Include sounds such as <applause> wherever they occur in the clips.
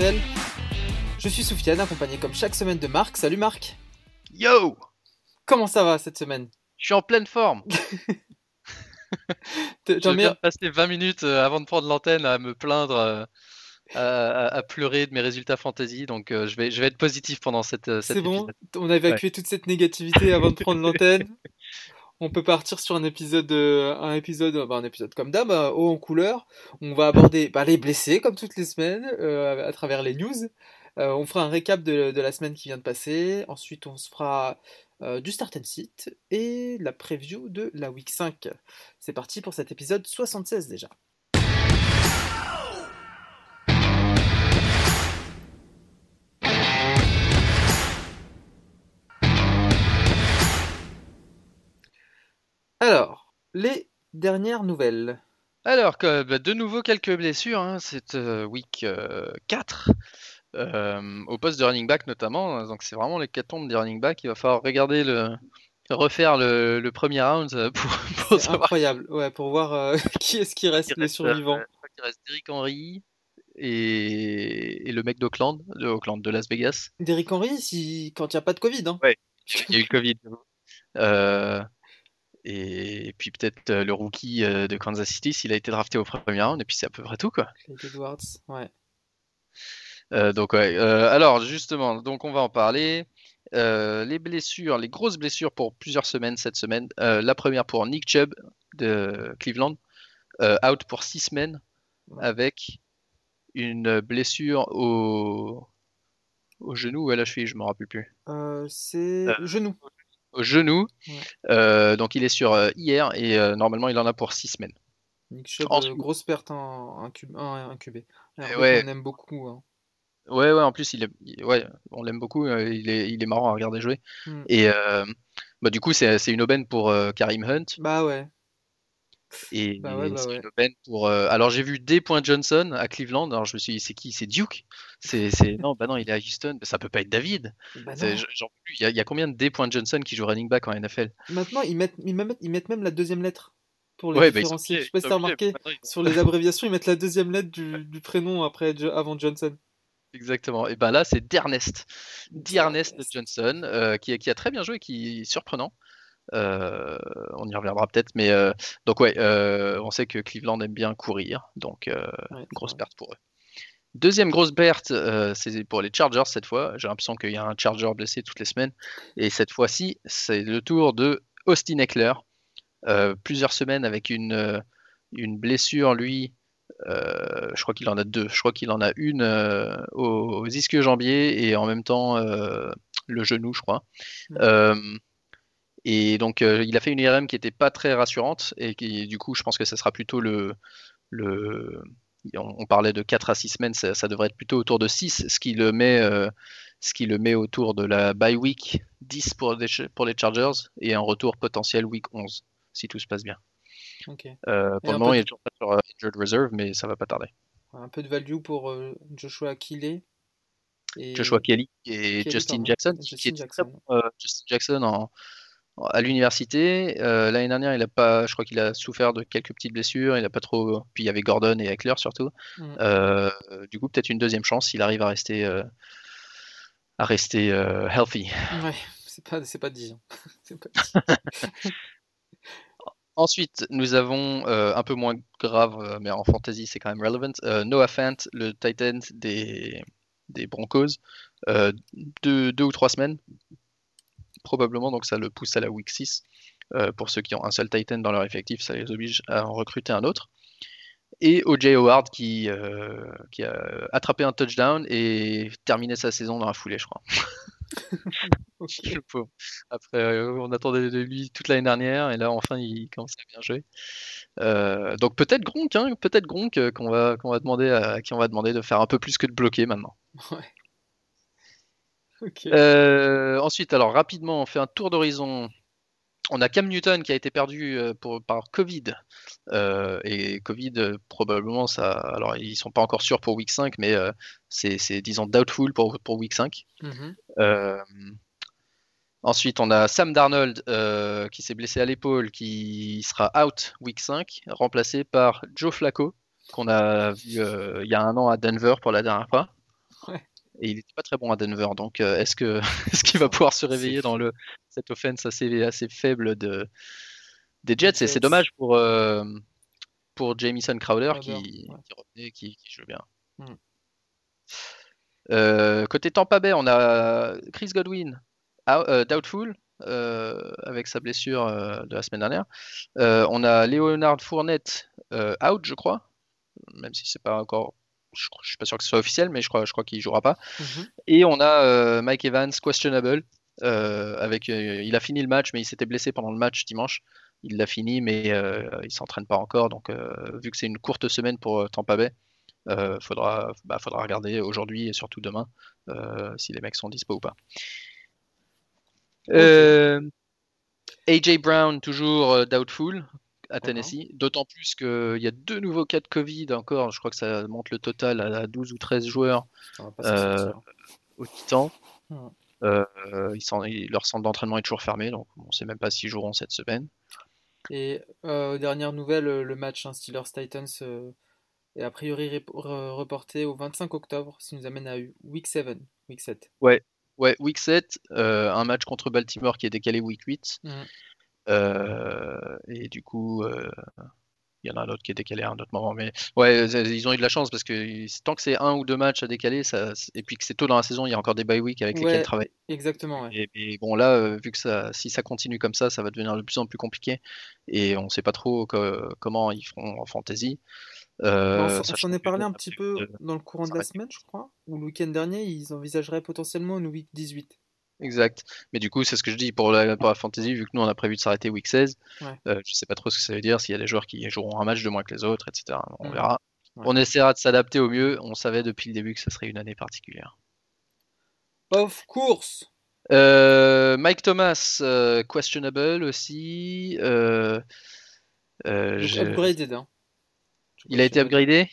NFL. Je suis Soufiane, accompagné comme chaque semaine de Marc. Salut Marc. Yo Comment ça va cette semaine? Je suis en pleine forme. <laughs> Je en viens meilleur- de passer 20 minutes euh, avant de prendre l'antenne à me plaindre, euh, à, à- à pleurer de mes résultats fantasy. Donc euh, je, vais, je vais être positif pendant cette, euh, cet C'est bon? On a évacué toute cette négativité avant de prendre l'antenne? <laughs> On peut partir sur un épisode, euh, un épisode, euh, bah, un épisode comme d'hab, euh, haut en couleur. On va aborder bah, les blessés comme toutes les semaines à travers les news. On fera un récap de, la semaine qui vient de passer. Ensuite, on se fera du start and sit et la preview de la week 5. C'est parti pour cet épisode 76 déjà. Alors, les dernières nouvelles. Alors, que, bah, de nouveau quelques blessures. hein, cette euh, week euh, 4. euh, au poste de running back notamment. Donc c'est vraiment l'hécatombe des running back. Il va falloir regarder le refaire le, le premier round euh, pour, <laughs> pour C'est savoir incroyable, ouais, pour voir euh, <laughs> qui est-ce qui reste Il les survivants. euh, qu'il reste Derrick Henry et, et le mec d'Oakland, de de Las Vegas. Derrick Henry, si... quand il n'y a pas de Covid. Hein. Ouais. <laughs> Il y a eu le Covid. Euh, et puis peut-être euh, le rookie euh, de Kansas City s'il a été drafté au premier round. Et puis c'est à peu près tout quoi. Clyde Edwards, ouais. Euh, donc ouais. euh, alors justement, donc on va en parler. Euh, les blessures, les grosses blessures pour plusieurs semaines cette semaine. La première pour Nick Chubb de Cleveland, out pour six semaines Ouais. avec une blessure au, au genou ou à la cheville, je me rappelle plus. C'est genou. Au genou. Ouais. Euh, donc il est sur euh, hier et euh, normalement il en a pour six semaines. Nick Chubb, euh, grosse perte en, en, cube, en, en QB. Un Eh ouais. qu'on aime beaucoup. hein. Ouais, ouais, en plus, il est, ouais, on l'aime beaucoup, il est, il est marrant à regarder jouer. Hmm. Et euh, bah, du coup, c'est c'est une aubaine pour euh, Karim Hunt. Bah ouais. Et Bah ouais, bah c'est ouais. une aubaine pour. euh, alors, j'ai vu D. Johnson à Cleveland. Alors, je me suis dit, c'est qui? C'est Duke? C'est. Non, bah non, il est à Houston. Ça peut pas être David. Bah j'en plus. Il y, a, il y a combien de D. Johnson qui joue running back en NFL? Maintenant, ils mettent, ils, mettent, ils mettent même la deuxième lettre pour les Ouais, bah, différencier. obligés, Je sais pas si t'as remarqué. Sur les abréviations, ils mettent la deuxième lettre du, du prénom après, avant Johnson. Exactement. Et ben là, c'est D'Ernest. D'Ernest D'Ernest. Johnson, euh, qui, qui a très bien joué, qui est surprenant. Euh, on y reviendra peut-être, mais euh, donc ouais, euh, on sait que Cleveland aime bien courir, donc Ouais, grosse perte pour eux. Deuxième grosse perte, c'est pour les Chargers cette fois. J'ai l'impression qu'il y a un Charger blessé toutes les semaines, et cette fois-ci, c'est le tour de Austin Eckler. Plusieurs semaines avec une, une blessure, lui. euh, je crois qu'il en a deux. Je crois qu'il en a une euh, aux, aux ischio-jambiers et en même temps euh, le genou, je crois. Et donc, euh, il a fait une IRM qui n'était pas très rassurante et qui, du coup, je pense que ça sera plutôt le. le on, on parlait de 4 à 6 semaines, ça, ça devrait être plutôt autour de 6, ce qui le met, euh, ce qui le met autour de la bye week 10 pour les, pour les Chargers et un retour potentiel week 11, si tout se passe bien. Ok. Euh, Et pour le moment, peu il de- est toujours pas sur euh, Injured Reserve, mais ça va pas tarder. Un peu de value pour Joshua Keeley. Et... Joshua Kelly et Kelly, Justin pardon. Jackson, Justin qui est Jackson. très bon, Justin Jackson en- à l'université. Euh, L'année dernière, il a pas, je crois qu'il a souffert de quelques petites blessures. Il a pas trop. Puis il y avait Gordon et Eckler surtout. Mm. Euh, du coup, peut-être une deuxième chance s'il arrive à rester, euh, à rester euh, healthy. Ouais, c'est pas, c'est pas dit. hein. <laughs> C'est pas dit. <laughs> Ensuite, nous avons un peu moins grave, mais en fantasy c'est quand même relevant. Noah Fant, le Titan des, des Broncos, deux, deux ou trois semaines, probablement, donc ça le pousse à la week 6. Euh, pour ceux qui ont un seul Titan dans leur effectif, ça les oblige à en recruter un autre. Et OJ Howard qui, euh, qui a attrapé un touchdown et terminé sa saison dans la foulée, je crois. <laughs> <laughs> Après, euh, on attendait de lui toute l'année dernière et là, enfin, il commence à bien jouer. Euh, donc peut-être Gronk, hein, peut-être Gronk euh, qu'on va, qu'on va demander à, à qui on va demander de faire un peu plus que de bloquer maintenant. Ouais. <laughs> Ok. Euh, ensuite, alors rapidement, on fait un tour d'horizon. On a Cam Newton qui a été perdu euh, pour, par Covid. Euh, et Covid, probablement, ça. Alors, ils sont pas encore sûrs pour Week 5, mais euh, c'est, disons, doubtful pour, pour Week 5. Mhm. Ensuite, on a Sam Darnold qui s'est blessé à l'épaule, qui sera out week 5, remplacé par Joe Flacco, qu'on a vu il y a un an à Denver pour la dernière fois. Ouais. Et il n'était pas très bon à Denver. Donc, est-ce que <laughs> est-ce qu'il va pouvoir se réveiller dans le cette offense assez assez faible de des Jets? Et c'est dommage pour pour Jamison Crowder, qui, qui, revenait, qui, qui joue bien. Hmm. Euh, côté Tampa Bay, on a Chris Godwin, euh, doubtful, euh, avec sa blessure de la semaine dernière. on a Leonard Fournette, out, je crois, même si c'est pas encore. Je, ne suis pas sûr que ce soit officiel, mais je crois, je crois qu'il jouera pas. Mhm. Et on a Mike Evans, questionable. avec, il a fini le match, mais il s'était blessé pendant le match dimanche. Il l'a fini, mais il s'entraîne pas encore. Donc, vu que c'est une courte semaine pour Tampa Bay, euh, faudra, bah, faudra regarder aujourd'hui et surtout demain euh, si les mecs sont dispo ou pas. Euh, AJ Brown, toujours doubtful à Tennessee, d'autant plus qu'il y a deux nouveaux cas de Covid encore, je crois que ça monte le total à 12 ou 13 joueurs au Titan. leur centre d'entraînement est toujours fermé, donc on ne sait même pas s'ils joueront cette semaine. Et dernière nouvelle, le match hein, Steelers-Titans et a priori reporté au 25 octobre, ce qui nous amène à Week 7. Week 7. Ouais, ouais Week 7, euh, un match contre Baltimore qui est décalé Week 8. Mmh. Euh, et du coup, euh, il y en a un autre qui est décalé à un autre moment. Mais ouais, ils ont eu de la chance parce que tant que c'est un ou deux matchs à décaler, ça, et puis que c'est tôt dans la saison, il y a encore des bye week avec lesquels travailler. Exactement. Ouais. Et, bon, là, vu que ça, si ça continue comme ça, ça va devenir de plus en plus compliqué. Et on ne sait pas trop comment ils feront en fantasy. Euh, on s'en est parlé un petit peu dans le courant de la semaine, je crois, ou le week-end dernier, ils envisageraient potentiellement une week 18. Exact. Mais du coup, c'est ce que je dis pour la, pour la fantasy, vu que nous on a prévu de s'arrêter week 16. Euh, je sais pas trop ce que ça veut dire, s'il y a des joueurs qui joueront un match de moins que les autres, etc. On mm. verra. On essaiera de s'adapter au mieux. On savait depuis le début que ça serait une année particulière. Of course. Euh, Mike Thomas, questionable aussi. Euh, upgraded, hein. Il a été upgradé?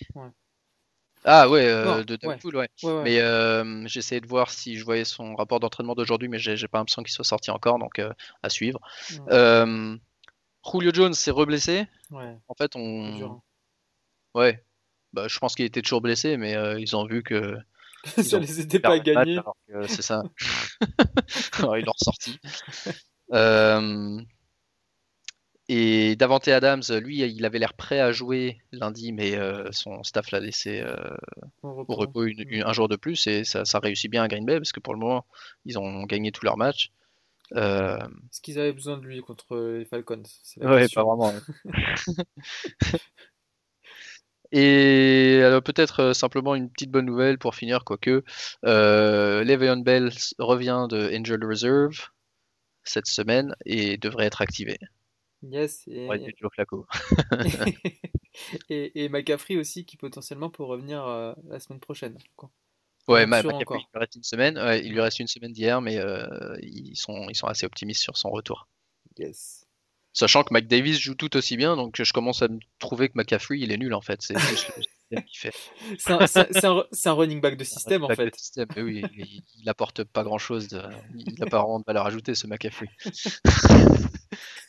Ah ouais, euh, de Deadpool, ouais. Mais euh, j'essayais de voir si je voyais son rapport d'entraînement d'aujourd'hui, mais j'ai pas l'impression qu'il soit sorti encore, donc euh, à suivre. Julio Jones s'est reblessé. En fait, on. Hein. Ouais. Bah, je pense qu'il était toujours blessé, mais ils ont vu que. <laughs> ça les aidait pas à gagner. C'est ça. <laughs> alors, ils l'ont ressorti. <laughs> et Davante Adams, lui, il avait l'air prêt à jouer lundi, mais euh, son staff l'a laissé euh, au repos un jour de plus et ça, réussit bien à Green Bay parce que pour le moment, ils ont gagné tous leurs matchs. Euh... Est-ce qu'ils avaient besoin de lui contre les Falcons? Ouais, pas vraiment. <laughs> Et alors peut-être euh, simplement une petite bonne nouvelle pour finir, quoique euh, Le'Veon Bell revient de Angel Reserve cette semaine et devrait être activé. Yes. Et... Ouais, <laughs> et, et McCaffrey aussi qui potentiellement peut revenir euh, la semaine prochaine. Quoi. Ouais, McCaffrey, il lui reste une semaine. il lui reste une semaine d'hier, mais euh, ils, sont, ils sont assez optimistes sur son retour. Yes. Sachant que McDavis joue tout aussi bien, donc je commence à me trouver que McCaffrey il est nul en fait. C'est <laughs> un, un, running back de système en fait. Système, oui, il, il, apporte pas grand chose. De, il n'a pas vraiment de valeur ajoutée ce McCaffrey. <laughs>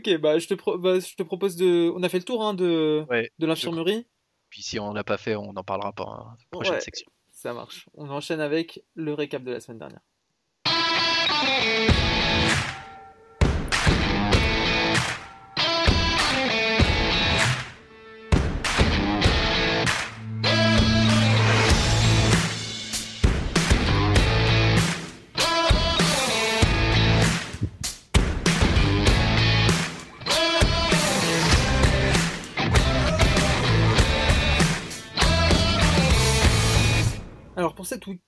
Ok, bah je, te bah, je te propose de. On a fait le tour hein, de, de l'infirmerie. Puis si on l'a pas fait, on en parlera pas la prochaine section. Ça marche. On enchaîne avec le récap de la semaine dernière.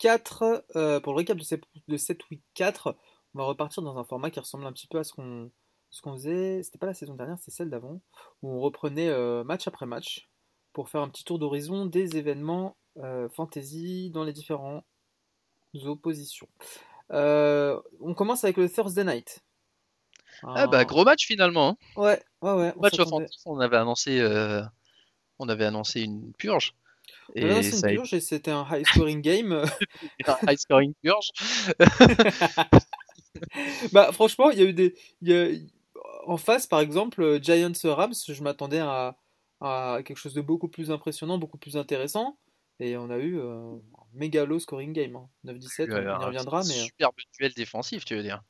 4, euh, pour le récap de cette, de week 4, on va repartir dans un format qui ressemble un petit peu à ce qu'on ce qu'on faisait, c'était pas la saison dernière, c'est celle d'avant, où on reprenait euh, match après match pour faire un petit tour d'horizon des événements euh, fantasy dans les différentes oppositions. on commence avec le Thursday Night. Ah bah gros match finalement. Hein. Ouais, ouais, ouais. On, match on avait annoncé, on avait annoncé une purge. Et c'est une purge et c'était un high scoring game. <laughs> <laughs> un high scoring purge. <laughs> bah franchement, il y a eu des. Y a... En face, par exemple, Giants Rams, je m'attendais à, à quelque chose de beaucoup plus impressionnant, beaucoup plus intéressant. Et on a eu un méga low scoring game. hein. 9-17, on y reviendra. Mais... euh, Superbe duel défensif, tu veux dire.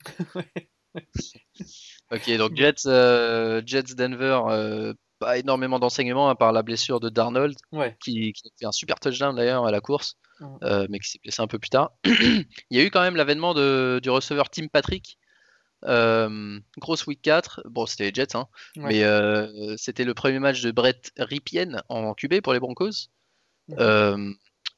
ok, donc Jets, euh, Jets Denver, euh, pas énormément d'enseignements à part la blessure de Darnold, ouais. qui, qui a fait un super touchdown d'ailleurs à la course, euh, mais qui s'est blessé un peu plus tard. <clears throat> Il y a eu quand même l'avènement du receveur Tim Patrick. Euh, grosse week 4, bon c'était les Jets, hein, Ouais. mais euh, c'était le premier match de Brett Ripien en QB pour les Broncos.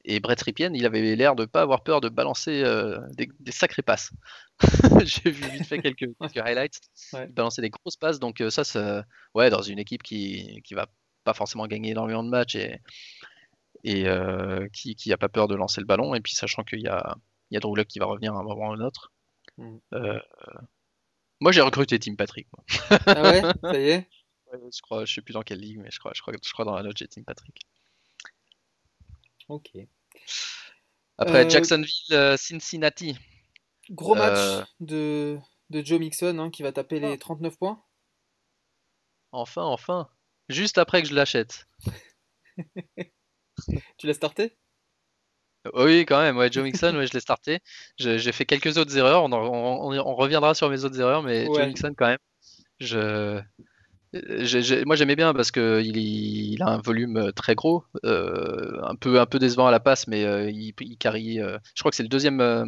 Et Brett Ripien, il avait l'air de pas avoir peur de balancer euh, des, des sacrées passes. <laughs> J'ai vu vite fait quelques, quelques highlights. Ouais. Il balançait des grosses passes, donc euh, ça, ça, ouais, dans une équipe qui, qui va pas forcément gagner énormément de matchs et, et euh, qui, qui a pas peur de lancer le ballon, et puis sachant qu'il y a, il y a Drew Luck qui va revenir à un moment ou à un autre. Euh, moi, j'ai recruté Tim Patrick. moi. Ah ouais, ça y est? <laughs> Ouais, je crois, je sais plus dans quelle ligue, mais je crois, je crois, je crois dans la note j'ai Tim Patrick. Ok. Après Euh, Jacksonville, euh, Cincinnati. Gros match Euh. de, de Joe Mixon hein, qui va taper les 39 points. Enfin, enfin. Juste après que je l'achète. <laughs> Tu l'as starté? Oui, quand même, ouais, Joe Mixon, ouais, je l'ai starté. J'ai fait quelques autres erreurs, on, en- on- on- on reviendra sur mes autres erreurs, mais Ouais. Joe Mixon, quand même, je... moi j'aimais bien parce que il, il a un volume très gros, euh, un peu, un peu décevant à la passe, mais euh, il, il carry, euh, je crois que c'est le deuxième, euh,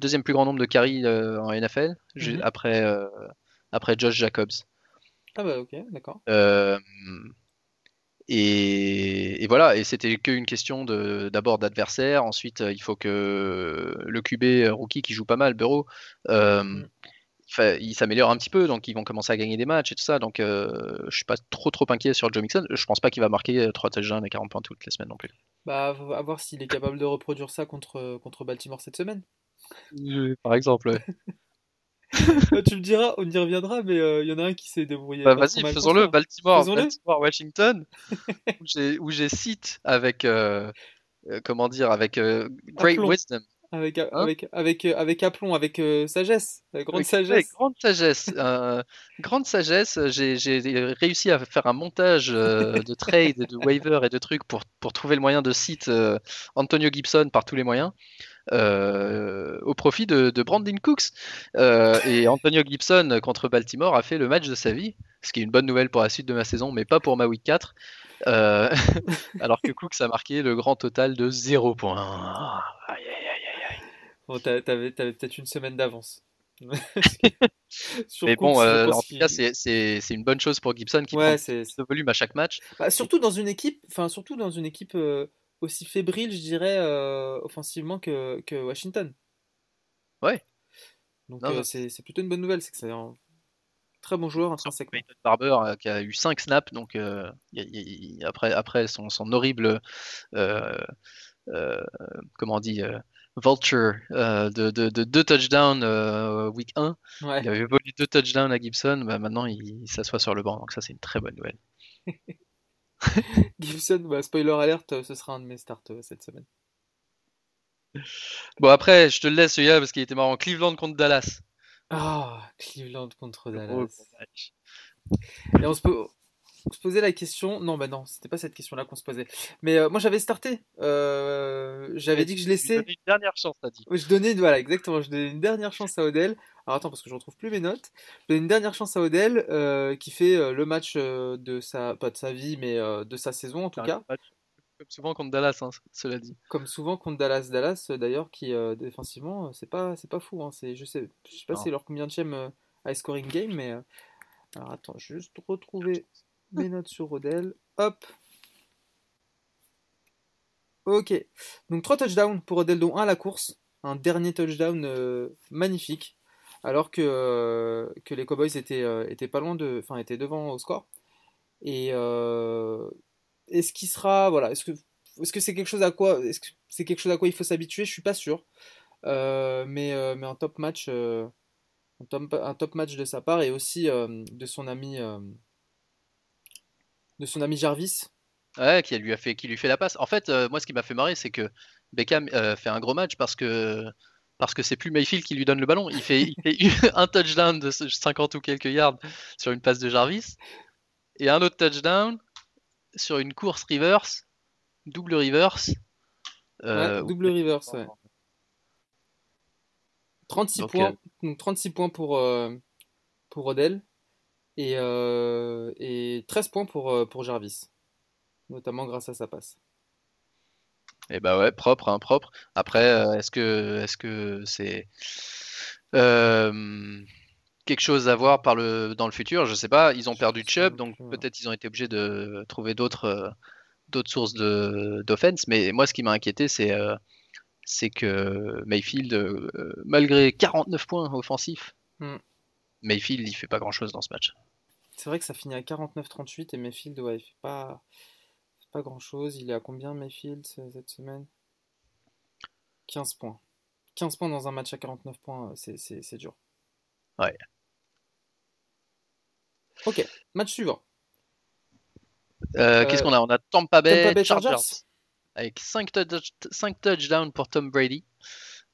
deuxième plus grand nombre de carries euh, en NFL, Mhm. après, euh, après Josh Jacobs. Ah bah ok, d'accord. Euh, et, et voilà, et c'était qu'une question d'abord d'adversaire. Ensuite, euh, il faut que le QB euh, rookie qui joue pas mal, Bureau, euh, Mm. Fa- il s'améliore un petit peu, donc ils vont commencer à gagner des matchs et tout ça. Donc euh, je suis pas trop trop inquiet sur Joe Mixon. Je pense pas qu'il va marquer 3 touchdowns et 40 points toutes les semaines non plus. Bah à voir s'il est capable de reproduire ça contre, contre Baltimore cette semaine. Par exemple. ouais. <laughs> Bah, tu me diras, on y reviendra, mais il y en a un qui s'est débrouillé. Bah, vas-y, faisons-le. Baltimore, Faisons-le. Baltimore, Washington, <laughs> où j'ai cite avec euh, euh, comment dire avec euh, great Aplomb. wisdom. Un. Avec, Hein avec, avec, euh, avec aplomb, avec euh, sagesse, grande Avec- sagesse. grande sagesse. euh, grande sagesse. J'ai réussi à faire un montage euh, de trade, de waiver et de trucs pour, pour trouver le moyen de euh, Antonio Gibson par tous les moyens. euh, au profit de, de Brandon Cooks. Euh, et Antonio Gibson contre Baltimore a fait le match de sa vie, ce qui est une bonne nouvelle pour la suite de ma saison, mais pas pour ma week 4. Euh, <laughs> alors que Cooks a marqué le grand total de 0 points. Aïe. Bon, t'a- t'avais, t'avais peut-être une semaine d'avance. Mais bon, euh, en tout cas, c'est- c'est c'est une bonne chose pour Gibson qui Ouais, prend c'est, de volume à chaque match. Bah, surtout dans une équipe, enfin surtout dans une équipe euh, aussi fébrile, je dirais, euh, offensivement que, que Washington. Ouais. Donc Non, c'est c'est plutôt une bonne nouvelle, c'est que c'est un très bon joueur intrinsèquement. Barber qui a eu 5 snaps, donc y a- y a- y- après, après son, son horrible, comment on dit, vulture euh, de, de, de deux touchdowns euh, week 1. Ouais. Il avait volé deux touchdowns à Gibson, bah, maintenant il, il s'assoit sur le banc, donc ça c'est une très bonne nouvelle. <laughs> Gibson, bah, spoiler alert, euh, ce sera un de mes starts euh, cette semaine. Bon après, je te le laisse celui-là parce qu'il était marrant. Cleveland contre Dallas. Ah, Cleveland contre Gros, Dallas. Et on se, po- on se posait la question. Non, bah non, c'était pas cette question-là qu'on se posait. Mais euh, moi j'avais starté. Euh, j'avais dit que je laissais. donnais une dernière chance, t'as dit. Je donnais, voilà, exactement, je donnais une dernière chance à Odell. Alors attends, parce que je retrouve plus mes notes. Je donnais une dernière chance à Odell, euh, qui fait le match de sa, pas de sa vie, mais de sa saison en tout cas. Comme souvent contre Dallas, hein, cela dit. Comme souvent contre Dallas. Dallas, d'ailleurs, qui défensivement, c'est pas, c'est pas fou. Hein. C'est, je sais, je sais pas c'est leur combien de high scoring game, mais alors attends, je vais juste retrouver mes notes sur Odell. Hop. Ok. Donc 3 touchdowns pour Odell, dont 1 à la course. Un dernier touchdown euh, magnifique. Alors que, euh, que les Cowboys étaient, euh, étaient pas loin de. Enfin, étaient devant au score. Et est-ce qu'il sera. Voilà. Est-ce que est-ce que c'est quelque chose à quoi. Est-ce que c'est quelque chose à quoi il faut s'habituer? Je suis pas sûr. Mais, mais un top match. un, top, match de sa part et aussi de son ami. Euh, de son ami Jarvis. Ouais, qui lui a fait, qui lui fait la passe. En fait, euh, moi, ce qui m'a fait marrer, c'est que Beckham euh, fait un gros match parce que parce que c'est plus Mayfield qui lui donne le ballon. Il fait, il fait <laughs> un touchdown de 50 ou quelques yards sur une passe de Jarvis et un autre touchdown sur une course reverse, double reverse. Ouais, double reverse, ouais. 36 Donc, points, donc 36 points pour, euh, pour Odell et, euh, et 13 points pour, euh, pour Jarvis, notamment grâce à sa passe. Et bah ouais, propre, hein, propre. Après, euh, est-ce que est-ce que c'est euh, quelque chose à voir par le, dans le futur? Je sais pas. Ils ont perdu Chubb, donc peut-être ils ont été obligés de trouver d'autres euh, d'autres sources d'offense. Mais moi, ce qui m'a inquiété, c'est euh, c'est que Mayfield, euh, malgré 49 points offensifs, Hmm. Mayfield, il fait pas grand-chose dans ce match. C'est vrai que ça finit à 49-38 et Mayfield, ouais, il fait pas, fait pas grand chose. Il est à combien Mayfield ce- cette semaine? 15 points. 15 points dans un match à 49 points, c'est- c'est dur. Ouais. Ok, match suivant. Euh, Euh, Qu'est-ce qu'on a? On a Tampa Bay, Tampa Bay Chargers, Chargers. avec 5, touchdowns pour Tom Brady.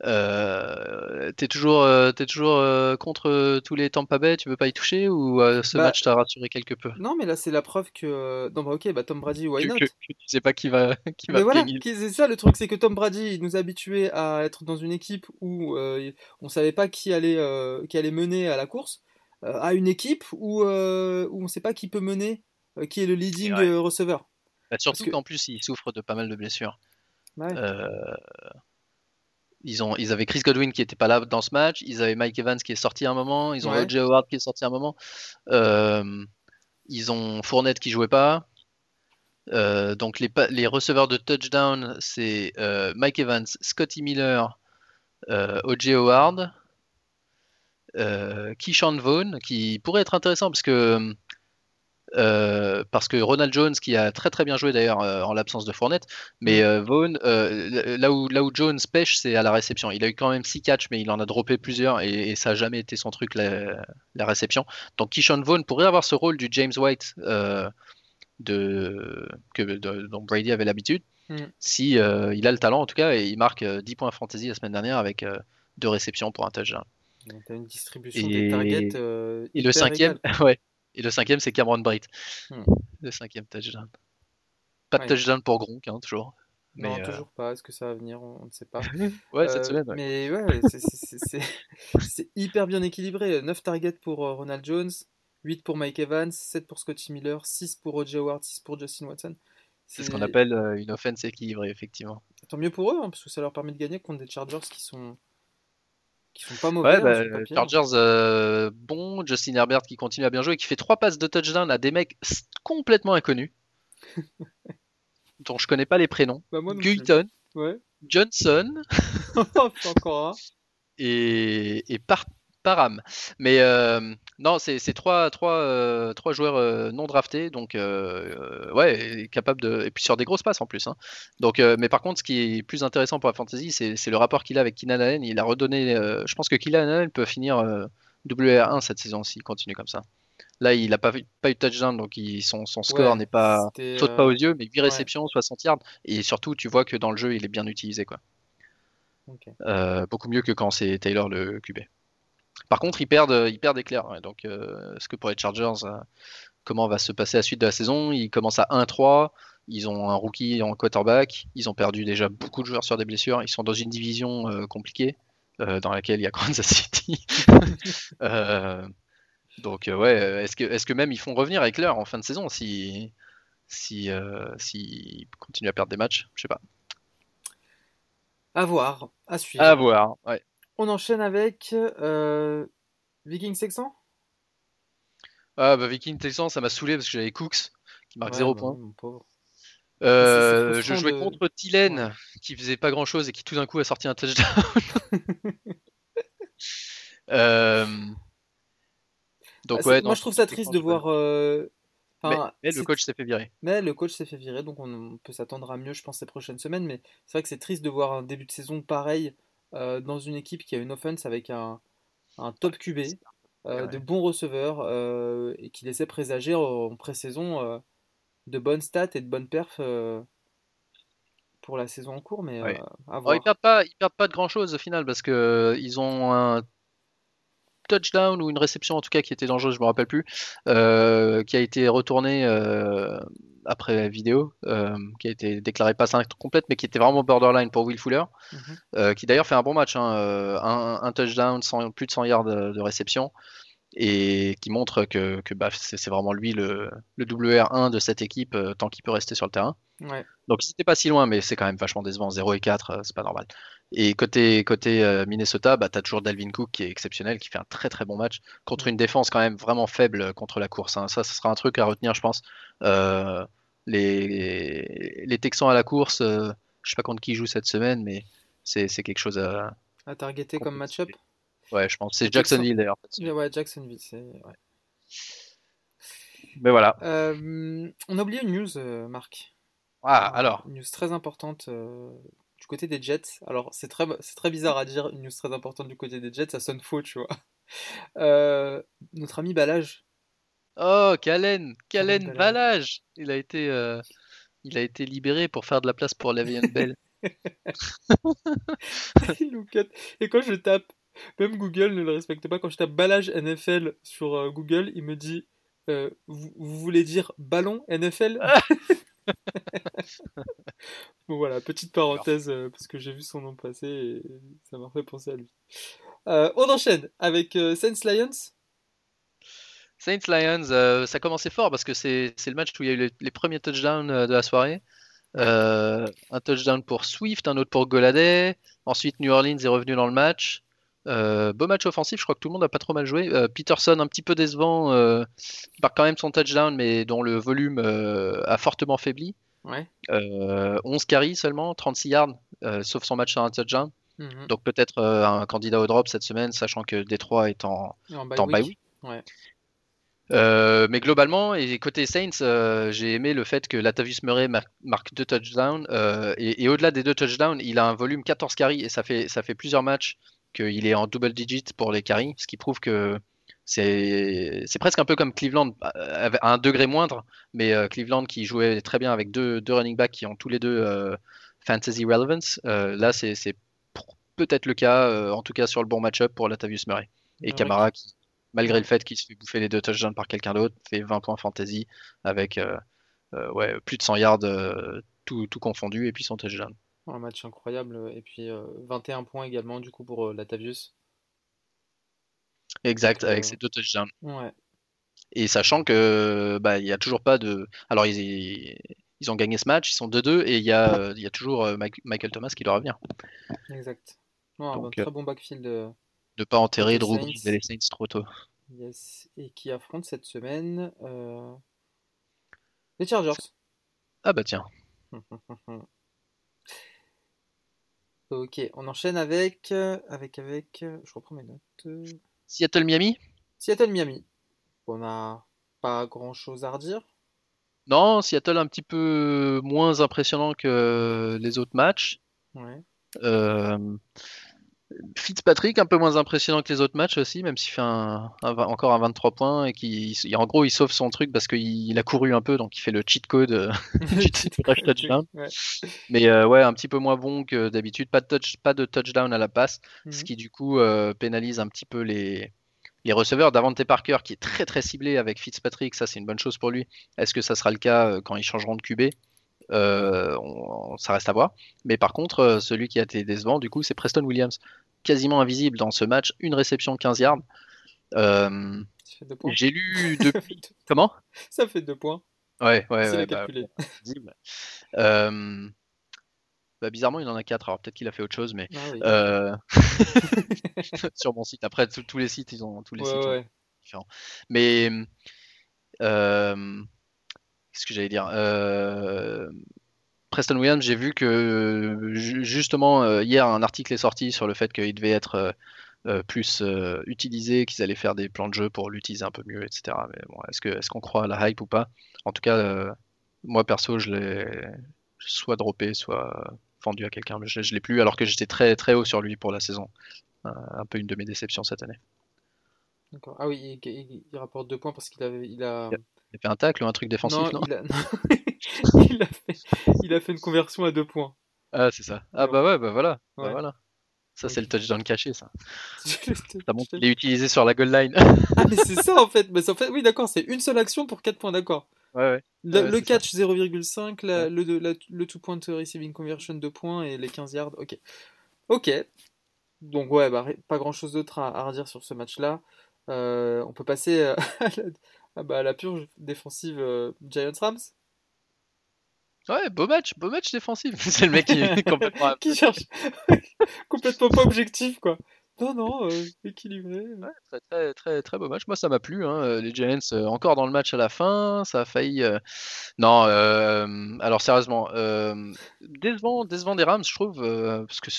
Euh, t'es toujours, euh, t'es toujours euh, contre tous les Tampa Bay, tu veux pas y toucher? Ou euh, ce Bah, match t'a rassuré quelque peu? Non, mais là, c'est la preuve que. Non, bah ok, bah Tom Brady, why not? que- que tu sais pas qui va, <laughs> qui va Mais voilà, c'est ça le truc, c'est que Tom Brady il nous a habitués à être dans une équipe où euh, on savait pas qui allait, euh, qui allait mener à la course, euh, à une équipe où, euh, où on sait pas qui peut mener, euh, qui est le leading euh, receveur. Bah, surtout que- qu'en plus, il souffre de pas mal de blessures. Ouais. Ils, ont, ils avaient Chris Godwin qui était pas là dans ce match, ils avaient Mike Evans qui est sorti à un moment, ils ont Ouais. O.J. Howard qui est sorti à un moment, euh, ils ont Fournette qui jouait pas. Euh, donc les, receveurs de touchdown, c'est euh, Mike Evans, Scotty Miller, O.J. Howard, Keyshawn Vaughn, qui pourrait être intéressant parce que euh, parce que Ronald Jones, qui a très très bien joué d'ailleurs euh, en l'absence de Fournette, mais euh, Vaughn, euh, là, où, là où Jones pêche, c'est à la réception. Il a eu quand même 6 catchs, mais il en a droppé plusieurs et, et ça n'a jamais été son truc, la, la réception. Donc Keyshawn Vaughn pourrait avoir ce rôle du James White euh, de, que, de- dont Brady avait l'habitude, Mm. si euh, il a le talent en tout cas, et il marque euh, 10 points fantasy la semaine dernière avec euh, deux réceptions pour un touchdown. Donc, t'as une distribution Et- des targets. euh, Et le cinquième, <laughs> ouais. Et le cinquième, c'est Cameron Bright. Hmm. Le cinquième touchdown. Pas de Ouais. touchdown pour Gronk, hein, toujours. Non, euh, toujours pas. Est-ce que ça va venir? On on ne sait pas. <laughs> Ouais, Euh, cette semaine. ouais. Mais ouais, c'est- <laughs> hyper bien équilibré. 9 targets pour euh, Ronald Jones, 8 pour Mike Evans, 7 pour Scotty Miller, 6 pour O.J. Howard, 6 pour Justin Watson. C'est ce qu'on appelle euh, une offense équilibrée, effectivement. Tant mieux pour eux, hein, parce que ça leur permet de gagner contre des Chargers qui sont qui sont pas mauvais. Ouais, hein, bah. Chargers, euh, bon, Justin Herbert qui continue à bien jouer, qui fait trois passes de touchdown à des mecs complètement inconnus, <laughs> dont je connais pas les prénoms. Bah, moi. Guyton, Ouais. Johnson <laughs> encore un. et, et Par- Parham. Mais euh, non, c'est c'est trois, trois, euh, trois joueurs euh, non draftés, donc ouais, et capable de. Et puis sur des grosses passes en plus. hein. Donc, mais par contre, ce qui est plus intéressant pour la fantasy, c'est le rapport qu'il a avec Keenan Allen. Il a redonné. je pense que Keenan Allen peut finir euh, WR1 cette saison s'il continue comme ça. Là, il n'a pas, eu de touchdown, donc il- son, son score Ouais, n'est pas saute pas aux yeux, mais 8 ouais. réceptions, 60 yards, et surtout, tu vois que dans le jeu, il est bien utilisé, quoi. Euh, beaucoup mieux que quand c'est Taylor le QB. Par contre, ils perdent, ils perdent éclair. ouais. Donc, euh, est-ce que pour les Chargers, euh, comment va se passer la suite de la saison? Ils commencent à 1-3. Ils ont un rookie en quarterback. Ils ont perdu déjà beaucoup de joueurs sur des blessures. Ils sont dans une division euh, compliquée euh, dans laquelle il y a <laughs> Kansas City. <laughs> Euh, donc, euh, ouais, euh, est-ce que, est-ce que même ils font revenir Eckler en fin de saison si, si, euh, s'ils continuent à perdre des matchs? Je sais pas. À voir, à suivre. À voir. Ouais. On enchaîne avec euh, Viking 600 Ah bah Viking Texan, ça m'a saulé parce que j'avais Cooks qui marque Ouais, 0 bah points. Euh, c'est je jouais de- contre Tilen Ouais. qui faisait pas grand chose et qui tout d'un coup a sorti un touchdown. <laughs> Euh, Donc Ah, ouais, moi je trouve ça triste de voir. euh, Mais, enfin, mais le coach s'est fait virer. Mais le coach s'est fait virer, donc on, on peut s'attendre à mieux, je pense, ces prochaines semaines. Mais c'est vrai que c'est triste de voir un début de saison pareil euh, dans une équipe qui a une offense avec un, un top QB, euh, Ouais. de bons receveurs euh, et qui laissait présager en pré-saison de bonnes stats et de bonnes perfs pour la saison en cours. Mais Ouais. à Oh, ils perdent pas, ils perdent pas de grand chose au final parce que ils ont un touchdown ou une réception en tout cas qui était dangereuse, je me rappelle plus, qui a été retourné euh, après vidéo, euh, qui a été déclaré pas complète, mais qui était vraiment borderline pour Will Fuller, Mhm. qui d'ailleurs fait un bon match, hein, euh, un, un touchdown, 100 plus de 100 yards de, de réception, et qui montre que, que bah, c'est vraiment lui le, le WR1 de cette équipe euh, tant qu'il peut rester sur le terrain. Ouais. Donc c'était pas si loin, mais c'est quand même vachement décevant. 0 et 4, euh, c'est pas normal. Et côté, côté euh, Minnesota, bah, tu as toujours Dalvin Cook qui est exceptionnel, qui fait un très très bon match contre une défense quand même vraiment faible euh, contre la course. hein. Ça, ce sera un truc à retenir, je pense. Euh, les, les Texans à la course, euh, je sais pas contre qui ils jouent cette semaine, mais c'est quelque chose à. À targeter comme match-up. Ouais, je pense. C'est. Jacksonville d'ailleurs. Ouais, Jacksonville. c'est- ouais. Mais voilà. Euh, on a oublié une news, Marc. Ah, alors. Une news très importante du côté des Jets. Alors, c'est très, c'est très bizarre à dire une news très importante du côté des Jets, ça sonne faux, tu vois. <laughs> Euh, notre ami Balage, Oh, Kalen, Kalen Balage. Il a été, euh, il a été libéré pour faire de la place pour Le'Veon Bell. <laughs> <laughs> Et quand je tape, même Google ne le respecte pas, quand je tape Balage NFL sur euh, Google, il me dit euh, vous, vous voulez dire ballon NFL <laughs> Bon voilà, petite parenthèse euh, parce que j'ai vu son nom passer et ça m'a fait penser à lui. Euh, on enchaîne avec euh, Saints Lions. Saints Lions, ça commençait fort parce que c'est le match où il y a eu les, les premiers touchdowns de la soirée. Un touchdown pour Swift, un autre pour Goladay. Ensuite, New Orleans est revenu dans le match. Euh, beau match offensif, je crois que tout le monde a pas trop mal joué. Euh, Peterson, un petit peu décevant, euh, quand même son touchdown, mais dont le volume euh, a fortement faibli. Ouais. Euh, 11 carries seulement, 36 yards, sauf son match sur un touchdown. Mhm. Donc peut-être un candidat au drop cette semaine, sachant que Détroit est en, en bye est en bye week. week. Ouais. Euh, mais globalement, et côté Saints, euh, j'ai aimé le fait que Latavius Murray mar- marque deux touchdowns. euh, et et au-delà des deux touchdowns, il a un volume 14 carries et ça fait, ça fait plusieurs matchs qu'il est en double digit pour les carries, ce qui prouve que c'est presque un peu comme Cleveland, euh, à un degré moindre, mais euh, Cleveland qui jouait très bien avec deux, deux running backs qui ont tous les deux euh, fantasy relevance. euh, là, c'est peut-être le cas, euh, en tout cas sur le bon match-up pour Latavius Murray. Et Ouais. Camara qui, malgré le fait qu'il se fait bouffer les deux touchdowns par quelqu'un d'autre, fait 20 points fantasy avec euh, euh, ouais, plus de 100 yards euh, tout, tout confondu et puis son touchdown. Un match incroyable. Et puis euh, 21 points également du coup pour euh, Latavius. Exact, Donc, avec euh, ses deux touchdowns. Ouais. Et sachant que bah, il y a toujours pas de. Alors ils, ils ont gagné ce match, ils sont 2-2 et il y a, il y a toujours euh, Michael Thomas qui doit revenir. Exact. Non, un Donc, très bon backfield. De pas enterrer Drew. Brees et les Saints trop tôt. Yes. Et qui affronte cette semaine euh, les Chargers. Ah bah tiens. Ok, on enchaîne avec, euh, avec, avec, euh, je reprends mes notes. euh, Seattle Miami Seattle Miami. On n'a pas grand chose à redire. Non, Seattle un petit peu moins impressionnant que les autres matchs. Ouais. Euh, Fitzpatrick un peu moins impressionnant que les autres matchs aussi, même s'il fait un, encore un 23 points et qui en gros il sauve son truc parce qu'il il a couru un peu donc il fait le cheat code euh, <laughs> <laughs> touchdown. Ouais. Mais euh, ouais un petit peu moins bon que d'habitude, pas de touch, pas de touchdown à la passe, ce Mhm. qui du coup euh, pénalise un petit peu les les receveurs. Davante Parker qui est très très ciblé avec Fitzpatrick, ça c'est une bonne chose pour lui. Est-ce que ça sera le cas quand ils changeront de QB Euh, on- ça reste à voir. Mais par contre, euh, celui qui a été décevant, du coup, c'est Preston Williams, quasiment invisible dans ce match, une réception 15 yards. Euh. J'ai lu depuis. <laughs> Comment? Ça fait deux points. Ouais, ouais, ouais. bah. <laughs> Euh, bah, bizarrement, il en a 4, alors peut-être qu'il a fait autre chose, mais Ah oui. euh, <laughs> sur mon site. Après, tous tous les sites, ils ont tous les Ouais, sites ouais. différents. Mais euh, qu'est-ce que j'allais dire? Preston Williams, j'ai vu que ju- justement euh, hier un article est sorti sur le fait qu'il devait être euh, euh, plus euh, utilisé, qu'ils allaient faire des plans de jeu pour l'utiliser un peu mieux, etc. Mais bon, est-ce que est-ce qu'on croit à la hype ou pas? En tout cas, euh, moi perso, je l'ai soit droppé, soit vendu à quelqu'un, mais je, je l'ai plus alors que j'étais très très haut sur lui pour la saison. Euh, un peu une de mes déceptions cette année. Ah oui, il, il- il rapporte deux points parce qu'il avait, il a. Il a fait un tacle ou un truc défensif, non, il a... <laughs> <laughs> il a fait... il a fait une conversion à deux points. Ah, c'est ça. Ah bah ouais, bah voilà. Bah Ouais. voilà. Ça, c'est le touchdown caché, ça. Ça montre qu'il est utilisé sur la goal line. Ah mais c'est ça en fait. Mais en fait, oui d'accord, c'est une seule action pour quatre points, d'accord. Ouais, Le, Ouais, le c'est catch 0,5, la- le, le two point receiving conversion 2 points et les 15 yards. Ok. Ok. Donc ouais, bah, pas grand chose d'autre à, à redire sur ce match-là. Euh, on peut passer euh, <laughs> à la, ah bah, à la purge défensive euh, Giants-Rams Ouais, beau match, beau match défensif. <laughs> C'est le mec qui est complètement. <laughs> qui cherche <laughs> complètement pas objectif quoi. Non, non, euh, équilibré. Ouais, très, très, très, très beau match. Moi, ça m'a plu. hein. Euh, Les Giants, euh, encore dans le match à la fin, ça a failli. euh, Non, alors sérieusement, décevant, décevant des Rams, je trouve, parce que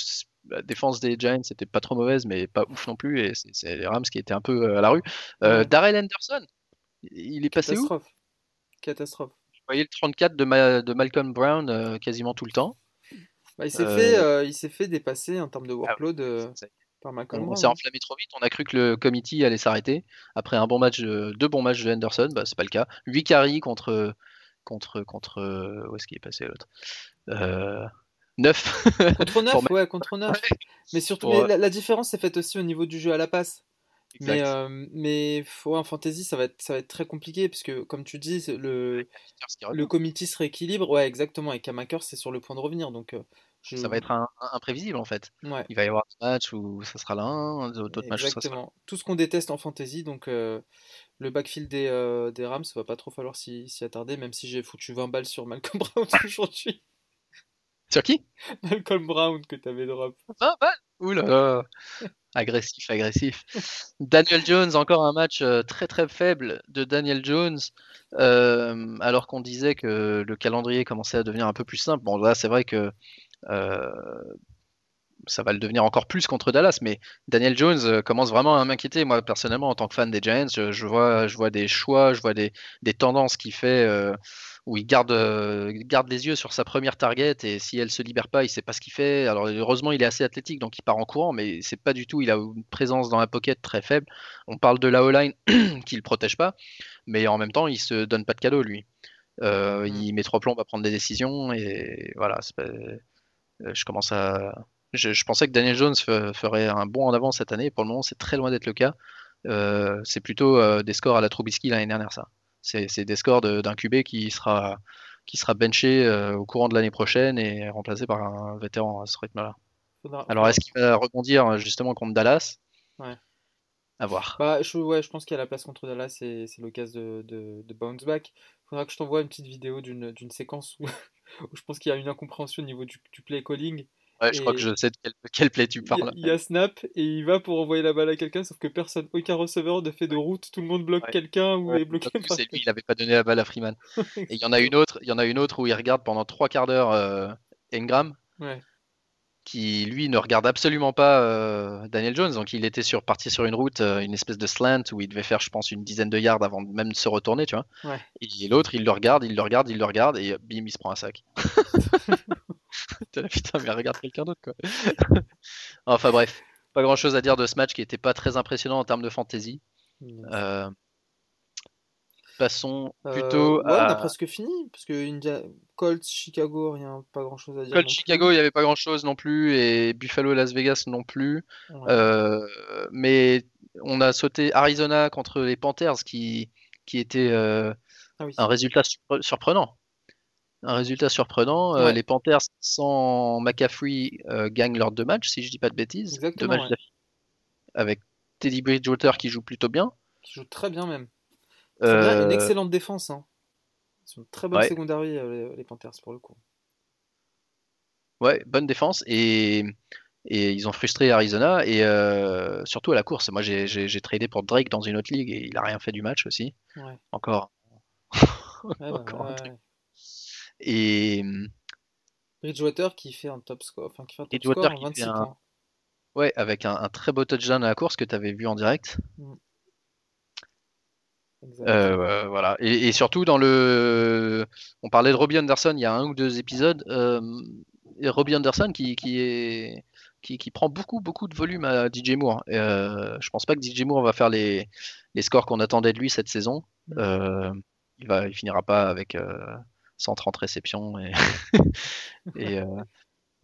la défense des Giants c'était pas trop mauvaise, mais pas ouf non plus, et c'est les Rams qui étaient un peu à la rue. Darrell Henderson, il est passé où? Catastrophe. Vous voyez le 34 de, Ma- de Malcolm Brown euh, quasiment tout le temps. Bah, il s'est Euh, fait, euh, il s'est fait dépasser en termes de workload euh, C'est- par On, Malcolm on Brown. s'est enflammé trop vite, on a cru que le committee allait s'arrêter. Après un bon match, de- deux bons matchs de Henderson, bah, c'est pas le cas. 8 carries contre. contre. contre. Où est-ce qu'il est passé l'autre? Euh, 9. Contre 9, <laughs> Pour- ouais, contre 9. Mais surtout, mais la, la différence s'est faite aussi au niveau du jeu à la passe. Mais, euh, mais en fantasy, ça va être, ça va être très compliqué, parce que, comme tu dis, le, le committee se rééquilibre. Ouais, exactement. Et Kamaker, c'est sur le point de revenir. Donc, euh, je- Ça va être un- un- imprévisible en fait. Ouais, Il va y avoir des matchs où ça sera l'un, d'autres matchs où ça sera exactement. Tout ce qu'on déteste en fantasy. Donc, euh, le backfield des, des Rams, va pas trop falloir s'y s'y attarder, même si j'ai foutu 20 balles sur Malcolm <laughs> Brown aujourd'hui. Sur qui? Malcolm Brown que t'avais drop. 20 balles Ouh là là <laughs> Agressif, agressif. Daniel Jones, encore un match euh, très très faible de Daniel Jones, euh, alors qu'on disait que le calendrier commençait à devenir un peu plus simple. Bon, là, c'est vrai que euh, ça va le devenir encore plus contre Dallas, mais Daniel Jones commence vraiment à m'inquiéter. Moi, personnellement, en tant que fan des Giants, je, je vois, je vois des choix, je vois des, des tendances qu'il fait euh, où il garde, euh, garde les yeux sur sa première target et si elle se libère pas, il sait pas ce qu'il fait. Alors, heureusement, il est assez athlétique, donc il part en courant, mais c'est pas du tout. Il a une présence dans la pocket très faible. On parle de la O-line <clears throat> qui le protège pas, mais en même temps, il se donne pas de cadeau, lui. Euh, Mm. Il met trois plombs à prendre des décisions et voilà. pas- euh, Je commence à. Je, je pensais que Daniel Jones fe- ferait un bond en avant cette année. Pour le moment, c'est très loin d'être le cas. Euh, c'est plutôt des scores à la Trubisky l'année dernière, ça. C'est des scores de- d'un QB qui sera, qui sera benché euh, au courant de l'année prochaine et remplacé par un vétéran à ce rythme-là. Faudra- Alors, est-ce qu'il va rebondir justement contre Dallas? Ouais. À voir. Bah, je, ouais, je pense qu'à la place contre Dallas, c'est c'est l'occasion de, de, de bounce back. Faudra que je t'envoie une petite vidéo d'une d'une séquence où, <laughs> où je pense qu'il y a une incompréhension au niveau du, du play calling. Ouais, je crois que je sais de quel, quel play tu parles. il y a snap et il va pour envoyer la balle à quelqu'un, sauf que personne, aucun receveur ne fait de route, tout le monde bloque Ouais. quelqu'un ou Ouais, est bloqué c'est lui, il avait pas donné la balle à Freeman. <laughs> Et il y en a une autre, il y en a une autre où il regarde pendant trois quarts d'heure euh, Ingram, Ouais. qui lui ne regarde absolument pas euh, Daniel Jones. Donc il était sur, parti sur une route, euh, une espèce de slant où il devait faire, je pense, une dizaine de yards avant même de se retourner, tu vois. Et l'autre, il le regarde, il le regarde, il le regarde, et bim, il se prend un sac. <laughs> <laughs> T'es là, putain, mais regarde quelqu'un d'autre, quoi. <laughs> enfin bref, pas grand chose à dire de ce match qui était pas très impressionnant en termes de fantasy. Euh, passons Euh, plutôt ouais, on a à presque fini, parce que India... Colts, Chicago, rien, pas grand chose à dire. Colts. Chicago, il n'y avait pas grand chose non plus, et Buffalo Las Vegas non plus. Ouais. Euh, mais on a sauté Arizona contre les Panthers, qui, qui était euh, Ah oui. un résultat surpre- surprenant. Un résultat surprenant. Euh, les Panthers, sans McCaffrey, euh, gagnent leurs deux matchs, si je dis pas de bêtises. Exactement, Deux matchs ouais. Avec Teddy Bridgewater qui joue plutôt bien. Qui joue très bien même. Bien, une Euh, excellente défense. Hein. Ils sont très bonne Ouais. secondary, euh, les, les Panthers, pour le coup. Ouais, bonne défense et, et ils ont frustré Arizona et euh, surtout à la course. Moi, j'ai tradé pour Drake dans une autre ligue et il a rien fait du match aussi. Encore. <laughs> Bah, Encore un truc. Et Bridgewater qui fait un top score, enfin qui fait un top score en qui 26 fait un- points. ouais, avec un, un très beau touchdown à la course que tu avais vu en direct. Exact. Euh, euh, voilà. Et, et surtout dans le, on parlait de Robbie Anderson il y a un ou deux épisodes. euh, et Robbie Anderson qui, qui est qui, qui prend beaucoup beaucoup de volume à DJ Moore. Euh, je pense pas que DJ Moore va faire les, les scores qu'on attendait de lui cette saison. Mm. Euh, il va, il finira pas avec euh, 130 réceptions et, <laughs> et, euh,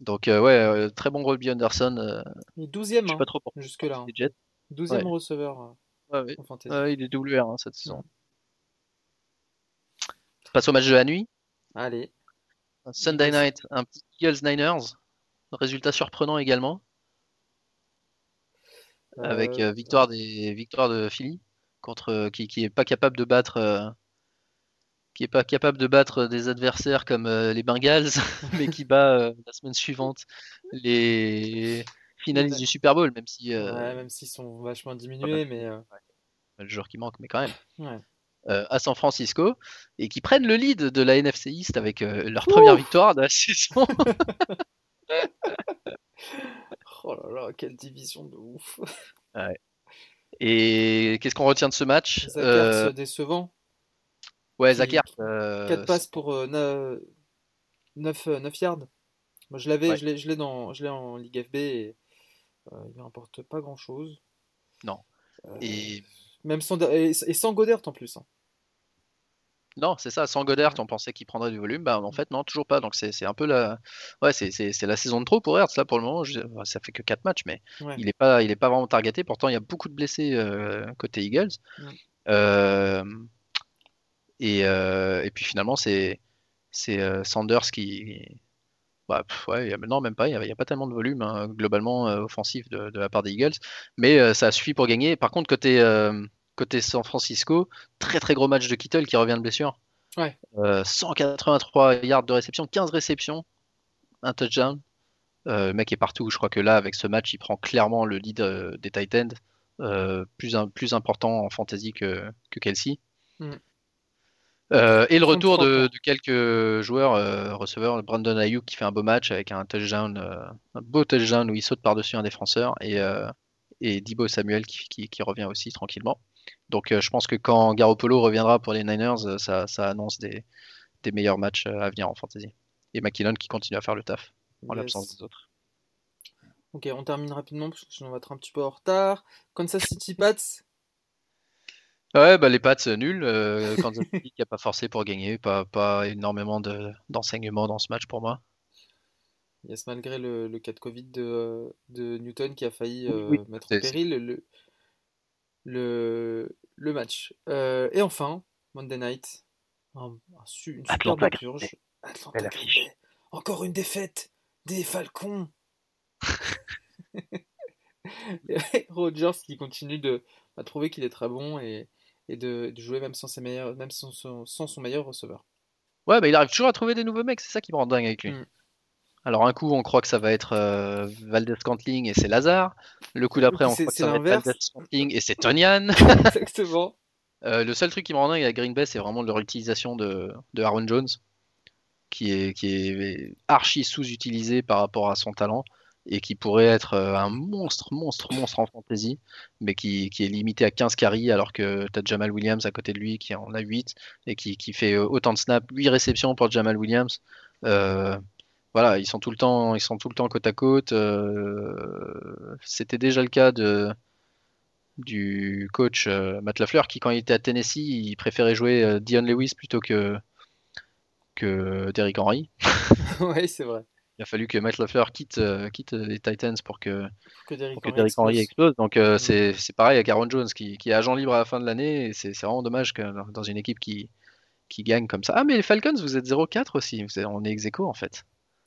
donc euh, ouais, euh, très bon Robbie Anderson. Il est 12ème je sais hein, pas trop pour jusque-là. hein. les Jets. 12ème Ouais. receveur Ouais, ouais. en fantasy. Ouais, il est WR hein, cette saison. passe au match de la nuit. Allez. Sunday night, un petit Eagles Niners. Résultat surprenant également. Avec Euh, victoire des victoire de Philly contre qui, qui est pas capable de battre qui est pas capable de battre des adversaires comme euh, les Bengals <laughs> mais qui bat euh, la semaine suivante les finalistes du Super Bowl même si euh, ouais, même s'ils sont vachement diminués, mais le joueur qui manque mais quand même ouais. euh, à San Francisco et qui prennent le lead de la NFC East avec euh, leur première victoire de la saison. <laughs> Oh là là, quelle division de ouf. Et qu'est-ce qu'on retient de ce match? Euh, décevant. Ouais, Zach euh, 4 passes pour 9, yards. Moi, je l'avais, Ouais. je l'ai, je l'ai dans, je l'ai en Ligue FB et euh, il rapporte pas grand chose. Non. Et Même sans, et, et sans Goddard en plus. hein. non, c'est ça, sans Goddard, on pensait qu'il prendrait du volume. Bah, en fait, non, toujours pas. Donc, c'est c'est un peu la. Ouais, c'est- c'est c'est la saison de trop pour Ertz, là, pour le moment. Je- Ça fait que 4 matchs, mais Ouais. il est pas, il est pas vraiment targeté. Pourtant, il y a beaucoup de blessés euh, côté Eagles. Ouais. Euh, et, euh, et puis finalement, c'est euh, Sanders qui. Bah, pff, ouais, a- non, même pas. Il n'y a, pas tellement de volume hein, globalement euh, offensif de, de la part des Eagles. Mais ça a suffi pour gagner. Par contre, côté, côté San Francisco, très très gros match de Kittle qui revient de blessure. Ouais. Euh, 183 yards de réception, 15 réceptions, un touchdown. Euh, le mec est partout. Je crois que là, avec ce match, il prend clairement le lead euh, des Titans, plus, un- plus important en fantasy que, que Kelsey. Mm. Euh, et le retour 33 de, quelques joueurs euh, receveurs, Brandon Ayuk qui fait un beau match avec un touchdown, euh, un beau touchdown où il saute par-dessus un défenseur et, et Dibo Samuel qui, qui- qui revient aussi tranquillement. Donc je pense que quand Garoppolo reviendra pour les Niners, ça, ça annonce des, des meilleurs matchs à venir en fantasy. Et McKinnon qui continue à faire le taf en Yes. l'absence des autres. Ok, on termine rapidement parce que sinon on va être un petit peu en retard. Kansas City Pats. Ouais, bah les Pats euh, nuls. Euh, City qui a pas forcé pour gagner, pas, pas énormément de- d'enseignements dans ce match pour moi. Yes, malgré le, le cas de Covid de, de Newton qui a failli euh, Oui, mettre en péril le, le, le match. Euh, et enfin, Monday Night, un- un une superbe Atlanta purge. Atlanta Belle Green affiche. Bay. Encore une défaite des Falcons. <laughs> <laughs> Et Rodgers qui continue de bah, trouver qu'il est très bon et, et de, de jouer même sans, ses meilleurs, même sans, son- sans son meilleur receveur. Ouais, bah il arrive toujours à trouver des nouveaux mecs, c'est ça qui me rend dingue avec lui. Mm. Alors un coup on croit que ça va être euh, Valdez Scantling et c'est Lazare. Le coup d'après on croit que ça va être. Valdez Scantling et c'est Tonyan. <laughs> Exactement. <laughs> Euh, le seul truc qui me rend dingue avec Green Bay c'est vraiment leur utilisation de, de Aaron Jones qui est, qui est archi sous-utilisé par rapport à son talent et qui pourrait être euh, un monstre, monstre, monstre en fantasy, mais qui, est limité à 15 carries alors que tu as Jamal Williams à côté de lui qui en a 8 et qui, fait euh, autant de snaps, 8 réceptions pour Jamal Williams. Euh, voilà, ils sont tout le temps, ils sont tout le temps côte à côte. C'était déjà le cas du coach euh, Matt Lafleur qui quand il était à Tennessee, il préférait jouer Dion Lewis plutôt que que Derrick Henry. <laughs> ouais, c'est vrai. Il a fallu que Matt Lafleur quitte, euh, quitte les Titans pour que, Que Derrick pour que Henry Derrick Henry explose. Donc euh, Mm. c'est c'est pareil avec Aaron Jones qui, qui est agent libre à la fin de l'année. et C'est vraiment dommage que dans- une équipe qui, qui gagne comme ça. Ah mais les Falcons, vous êtes 0-4 aussi. Vous êtes- on est ex en fait.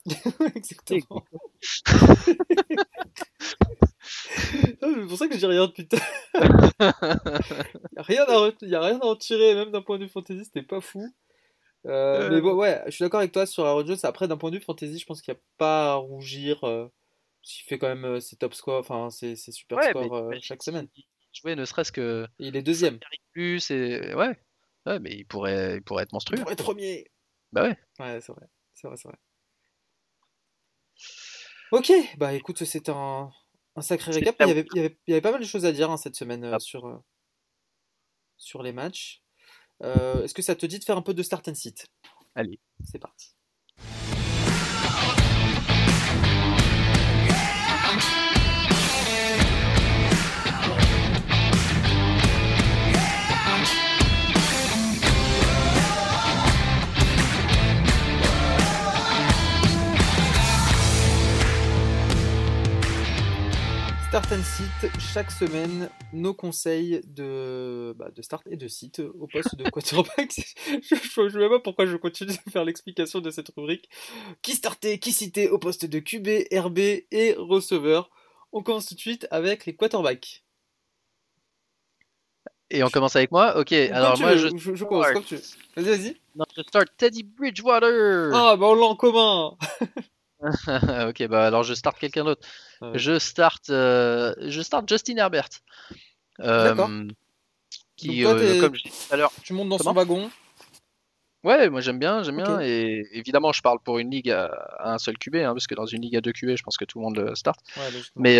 <laughs> Exactement. <laughs> Ah, C'est pour ça que je dis rien depuis <laughs> tout à l'heure. Il n'y a, rien à re- y a rien à en tirer, même d'un point de vue fantasy, c'était pas fou. Euh, mais bon, ouais, je suis d'accord avec toi sur Aaron Jones. Après, d'un point de vue fantasy, je pense qu'il n'y a pas à rougir. Euh, il fait quand même euh, ses top scores, enfin ses, ses super Ouais, scores mais- euh, chaque semaine. Jouer ne serait-ce que il est deuxième. plus et ouais. Ouais, mais il pourrait, il pourrait être monstrueux. Pour être premier. Bah ouais. Ouais, c'est vrai. C'est vrai, c'est vrai. Ok, bah écoute, c'était un, un sacré C'est récap. Il y, avait, il, y avait, il y avait pas mal de choses à dire hein, cette semaine euh, Ah. sur, euh, sur les matchs. Euh, Est-ce que ça te dit de faire un peu de start and sit? Allez. C'est parti. Start and Sit, chaque semaine, nos conseils de, bah, de start et de sit au poste de quarterback. <laughs> je ne sais même pas pourquoi je continue de faire l'explication de cette rubrique. Qui starter, qui citer au poste de QB, RB et receveur. On commence tout de suite avec les quarterbacks. Et on commence avec moi? Ok, alors moi je... je, commence comme tu veux. Vas-y, vas-y. Non, je start Teddy Bridgewater Ah, bah on l'a en commun <laughs> <laughs> ok, bah alors je start quelqu'un d'autre. Je start, euh, je start Justin Herbert. Euh, D'accord. Qui, euh, comme je disais tout à l'heure, tu montes dans son wagon. Ouais, moi j'aime bien, j'aime bien. Et évidemment, je parle pour une ligue à, un seul QB, hein, parce que dans une ligue à deux QB, je pense que tout le monde le start. Mais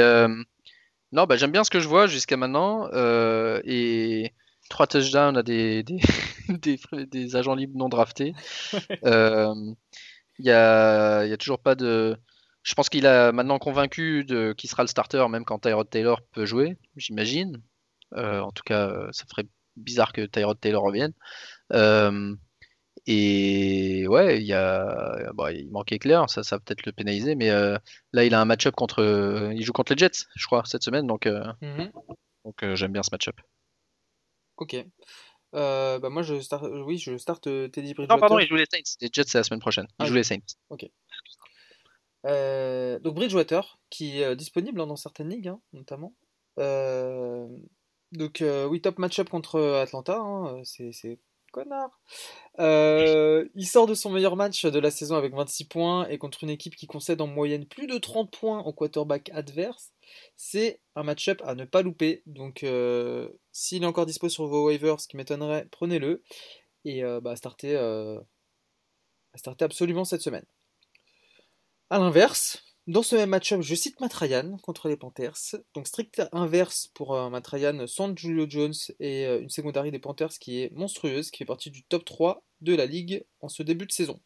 non, bah, j'aime bien ce que je vois jusqu'à maintenant. et trois touchdowns à des, <laughs> des, des, des, agents libres non draftés. <laughs> Il y a, y a toujours pas de. Je pense qu'il a maintenant convaincu de qui sera le starter, même quand Tyrod Taylor peut jouer, j'imagine. Euh, en tout cas, euh, ça ferait bizarre que Tyrod Taylor revienne. Euh, et ouais, il y a, bon, il manquait clair, ça, ça va peut-être le pénaliser, mais là, il a un match-up contre, il joue contre les Jets, je crois, cette semaine, donc, mhm. donc j'aime bien ce match-up. Ok. Euh, bah moi je start, euh, oui je start euh, Teddy Bridgewater. Non pardon, il joue les Saints. Les Jets c'est la semaine prochaine. Il ah, joue les Saints. Ok. donc Bridgewater qui est disponible hein, dans certaines ligues hein, notamment. donc oui top match-up contre Atlanta. Hein, c'est connard. Euh, il sort de son meilleur match de la saison avec 26 points et contre une équipe qui concède en moyenne plus de 30 points au quarterback adverse. C'est un match-up à ne pas louper. Donc, euh, s'il est encore dispo sur vos waivers, ce qui m'étonnerait, prenez-le. Et euh, bah, startez, starter absolument cette semaine. A l'inverse, dans ce même match-up, je cite Matt Ryan contre les Panthers. Donc strict inverse pour euh, Matt Ryan, sans Julio Jones et euh, une secondary des Panthers qui est monstrueuse, qui fait partie du top 3 de la ligue en ce début de saison.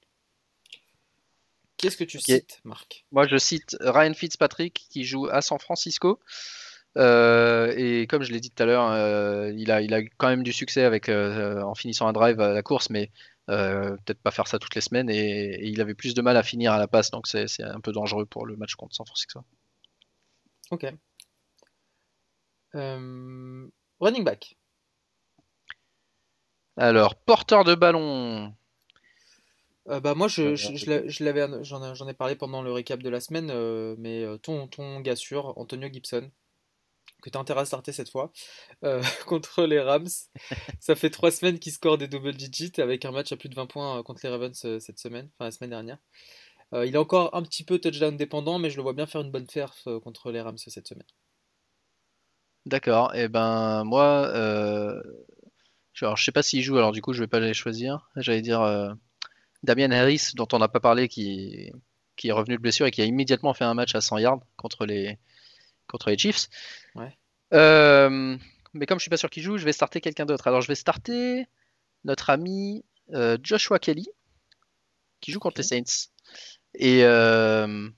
Qu'est-ce que tu cites, Marc? Moi, je cite Ryan Fitzpatrick qui joue à San Francisco. Euh, et comme je l'ai dit tout à l'heure, il, a, il a quand même du succès avec, en finissant un drive à la course, mais euh, peut-être pas faire ça toutes les semaines et, il avait plus de mal à finir à la passe, donc c'est un peu dangereux pour le match contre San Francisco. Ok. Euh, running back. Alors, porteur de ballon. Euh, bah moi je, je, l'avais j'en ai parlé pendant le récap de la semaine mais ton, ton gars sûr Antonio Gibson que tu as intérêt à starter cette fois, euh, <laughs> contre les Rams. Ça fait trois semaines qu'il score des double digits avec un match à plus de 20 points euh, contre les Ravens euh, cette semaine, enfin la semaine dernière. il est encore un petit peu touchdown dépendant, mais je le vois bien faire une bonne perf contre les Rams cette semaine. D'accord, et eh ben moi, genre, je sais pas s'il joue, alors du coup je vais pas les choisir. J'allais dire Damien Harris, dont on n'a pas parlé, qui, est revenu de blessure et qui a immédiatement fait un match à 100 yards contre les Chiefs. Euh, mais comme je suis pas sûr qu'il joue, je vais starter quelqu'un d'autre. Alors je vais starter notre ami euh, Joshua Kelly, qui joue contre les Saints. Et euh,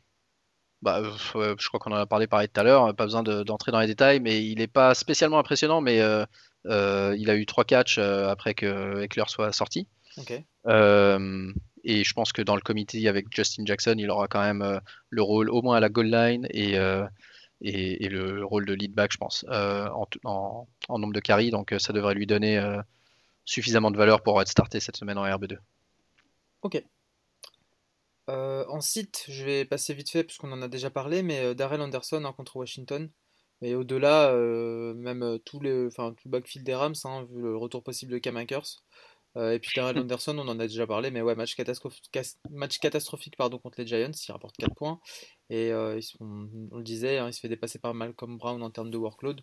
bah, je crois qu'on en a parlé pareil tout à l'heure, pas besoin d'entrer dans les détails, mais il n'est pas spécialement impressionnant, mais il a eu trois catchs après que Eckler soit sorti. et je pense que dans le comité avec Justin Jackson, il aura quand même le rôle au moins à la goal line et et, le rôle de lead back, je pense, euh, en, nombre de carries. Donc euh, ça devrait lui donner euh, suffisamment de valeur pour être starté cette semaine en RB2. Ok. en site, je vais passer vite fait puisqu'on en a déjà parlé, mais Darrell Anderson hein, contre Washington. Et au-delà, même tout, le, tout le backfield des Rams, hein, vu le retour possible de Cam Akers. Et puis Darrell <laughs> Anderson, on en a déjà parlé, mais ouais, match, catastrophique, match catastrophique pardon, contre les Giants, il rapporte 4 points. Et euh, on, le disait, hein, il se fait dépasser par Malcolm Brown en termes de workload.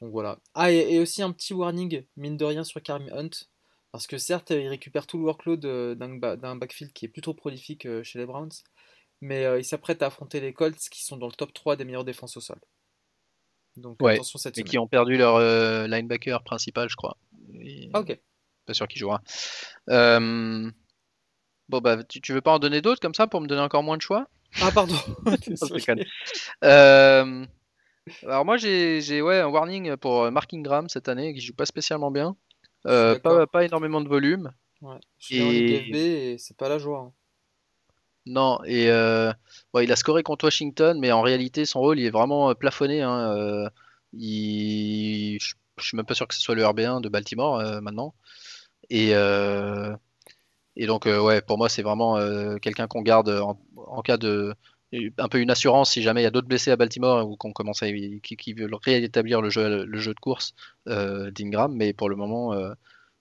Donc voilà. Ah, et, aussi un petit warning, mine de rien, sur Karim Hunt. Parce que certes, il récupère tout le workload euh, d'un backfield qui est plutôt prolifique euh, chez les Browns. Mais il s'apprête à affronter les Colts qui sont dans le top 3 des meilleures défenses au sol. Donc attention cette Et qui ont perdu leur linebacker principal, je crois. Ah, ok. Pas sûr qu'il jouera. Bon, bah, tu, tu veux pas en donner d'autres comme ça pour me donner encore moins de choix? Ah, pardon. <laughs> <laughs> euh, alors, moi, j'ai ouais, un warning pour Mark Ingram cette année qui joue pas spécialement bien. Euh, pas, pas, énormément de volume. Ouais. Je et... en et c'est pas la joie. Hein. Non, et euh, il a scoré contre Washington, mais en réalité, son rôle, il est vraiment euh, plafonné. Hein, euh, il... Je, suis même pas sûr que ce soit le RB1 de Baltimore maintenant. Et, et donc, ouais, pour moi, c'est vraiment quelqu'un qu'on garde en, cas de. Un peu une assurance si jamais il y a d'autres blessés à Baltimore ou qu'on commence à. qui, veulent réétablir le jeu, le jeu de course d'Ingram, mais pour le moment,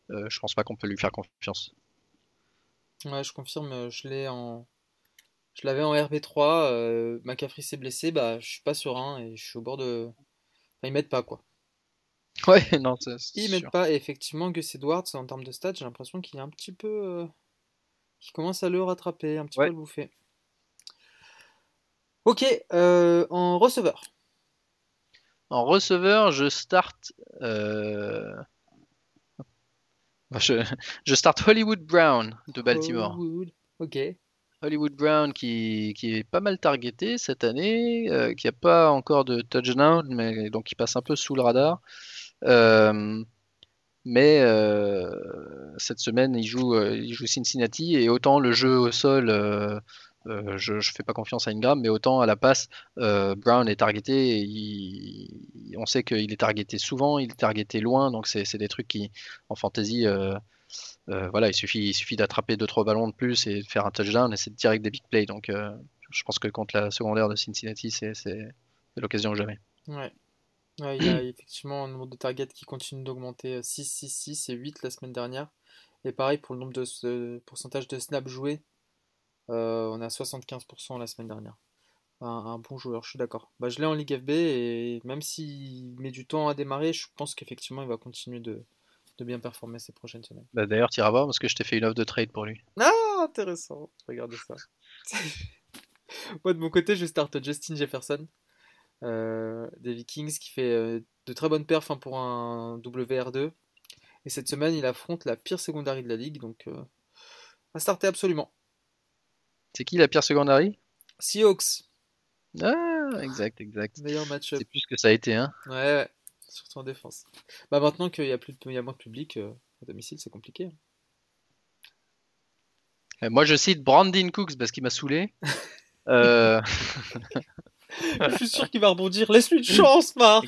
je pense pas qu'on peut lui faire confiance. Ouais, je confirme, je l'ai en je l'avais en RB3, euh, s'est blessé, bah je suis pas serein et je suis au bord de. Enfin, ils m'aident pas quoi. <laughs> Ouais, non, c'est. Ils m'aident pas, et effectivement, Gus Edwards, en termes de stats, j'ai l'impression qu'il est un petit peu. Euh, qu'il commence à le rattraper, un petit peu le bouffer. Ok, euh, en receveur. En receveur, je start. Euh, <laughs> je, je start Hollywood Brown de Baltimore. Hollywood. Ok. Hollywood Brown qui, qui, est pas mal targeté cette année, euh, qui a pas encore de touchdown, mais donc qui passe un peu sous le radar. Euh, mais euh, cette semaine, il joue, il joue Cincinnati et autant le jeu au sol, je ne fais pas confiance à Ingram, mais autant à la passe, Brown est targeté. on sait qu'il est targeté souvent, il est targeté loin, donc c'est des trucs qui, en fantasy, euh, voilà, il suffit, il suffit d'attraper 2-3 ballons de plus et de faire un touchdown et c'est direct des big plays. Donc euh, je pense que contre la secondaire de Cincinnati, c'est l'occasion jamais. Ouais. Il y a <clears throat> effectivement un nombre de targets qui continue d'augmenter 6, 6, 6 et 8 la semaine dernière. Et pareil pour le nombre de pourcentage de snaps joués, euh, on est à 75% la semaine dernière. Un, bon joueur, je suis d'accord. Bah, je l'ai en Ligue FB et même s'il met du temps à démarrer, je pense qu'effectivement il va continuer de, de bien performer ces prochaines semaines. Bah D'ailleurs, tu iras voir parce que je t'ai fait une offre de trade pour lui. Ah, intéressant. Regardez ça. <laughs> Moi, de mon côté, je starte Justin Jefferson des Vikings qui fait euh, de très bonnes perfs hein, pour un WR2. Et cette semaine, il affronte la pire secondary de la ligue. Donc, euh, à starter absolument. C'est qui la pire secondary? Seahawks. Ah, exact, exact. Meilleur match-up. C'est plus que ça a été, hein. Ouais, ouais surtout en défense. Bah maintenant qu'il y a plus de, il y a moins de public euh, à domicile, c'est compliqué. Hein. Euh, moi, je cite Brandon Cooks parce qu'il m'a saoulé. <laughs> euh... <laughs> je suis sûr qu'il va rebondir. Laisse-lui une chance, Marc.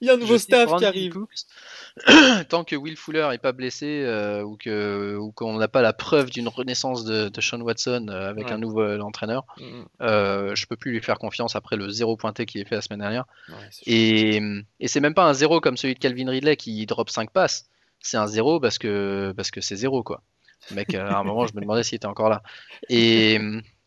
Il y a un nouveau staff qui arrive. <clears throat> Tant que Will Fuller n'est pas blessé euh, ou que ou qu'on n'a pas la preuve d'une renaissance de, Sean Watson euh, avec un nouveau entraîneur, mm, mm. euh, je peux plus lui faire confiance après le zéro pointé qui est fait la semaine dernière. et, et c'est même pas un zéro comme celui de Calvin Ridley qui drop 5 passes. C'est un zéro parce que parce que c'est zéro quoi. Le mec, à un moment, je me demandais s'il était encore là. Et <laughs>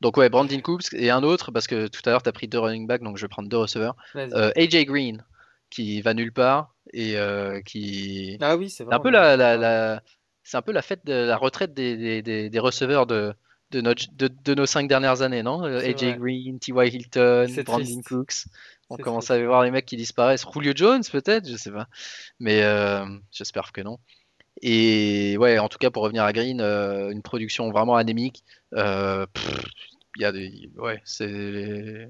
donc ouais, Brandon Coops et un autre, parce que tout à l'heure tu as pris deux running backs, donc je vais prendre deux receveurs. Euh, AJ Green, qui va nulle part et euh, qui... Ah oui, c'est un peu la, la, C'est un peu la fête de la retraite des, des, des, receveurs de, de, notre, de, nos cinq dernières années, non? AJ Green, T.Y. Hilton, Brandon Cooks. On commence à voir les mecs qui disparaissent. Julio Jones peut-être, je sais pas. Mais euh, j'espère que non. Et ouais, en tout cas, pour revenir à Green, une production vraiment anémique. Euh, il y a des, ouais, c'est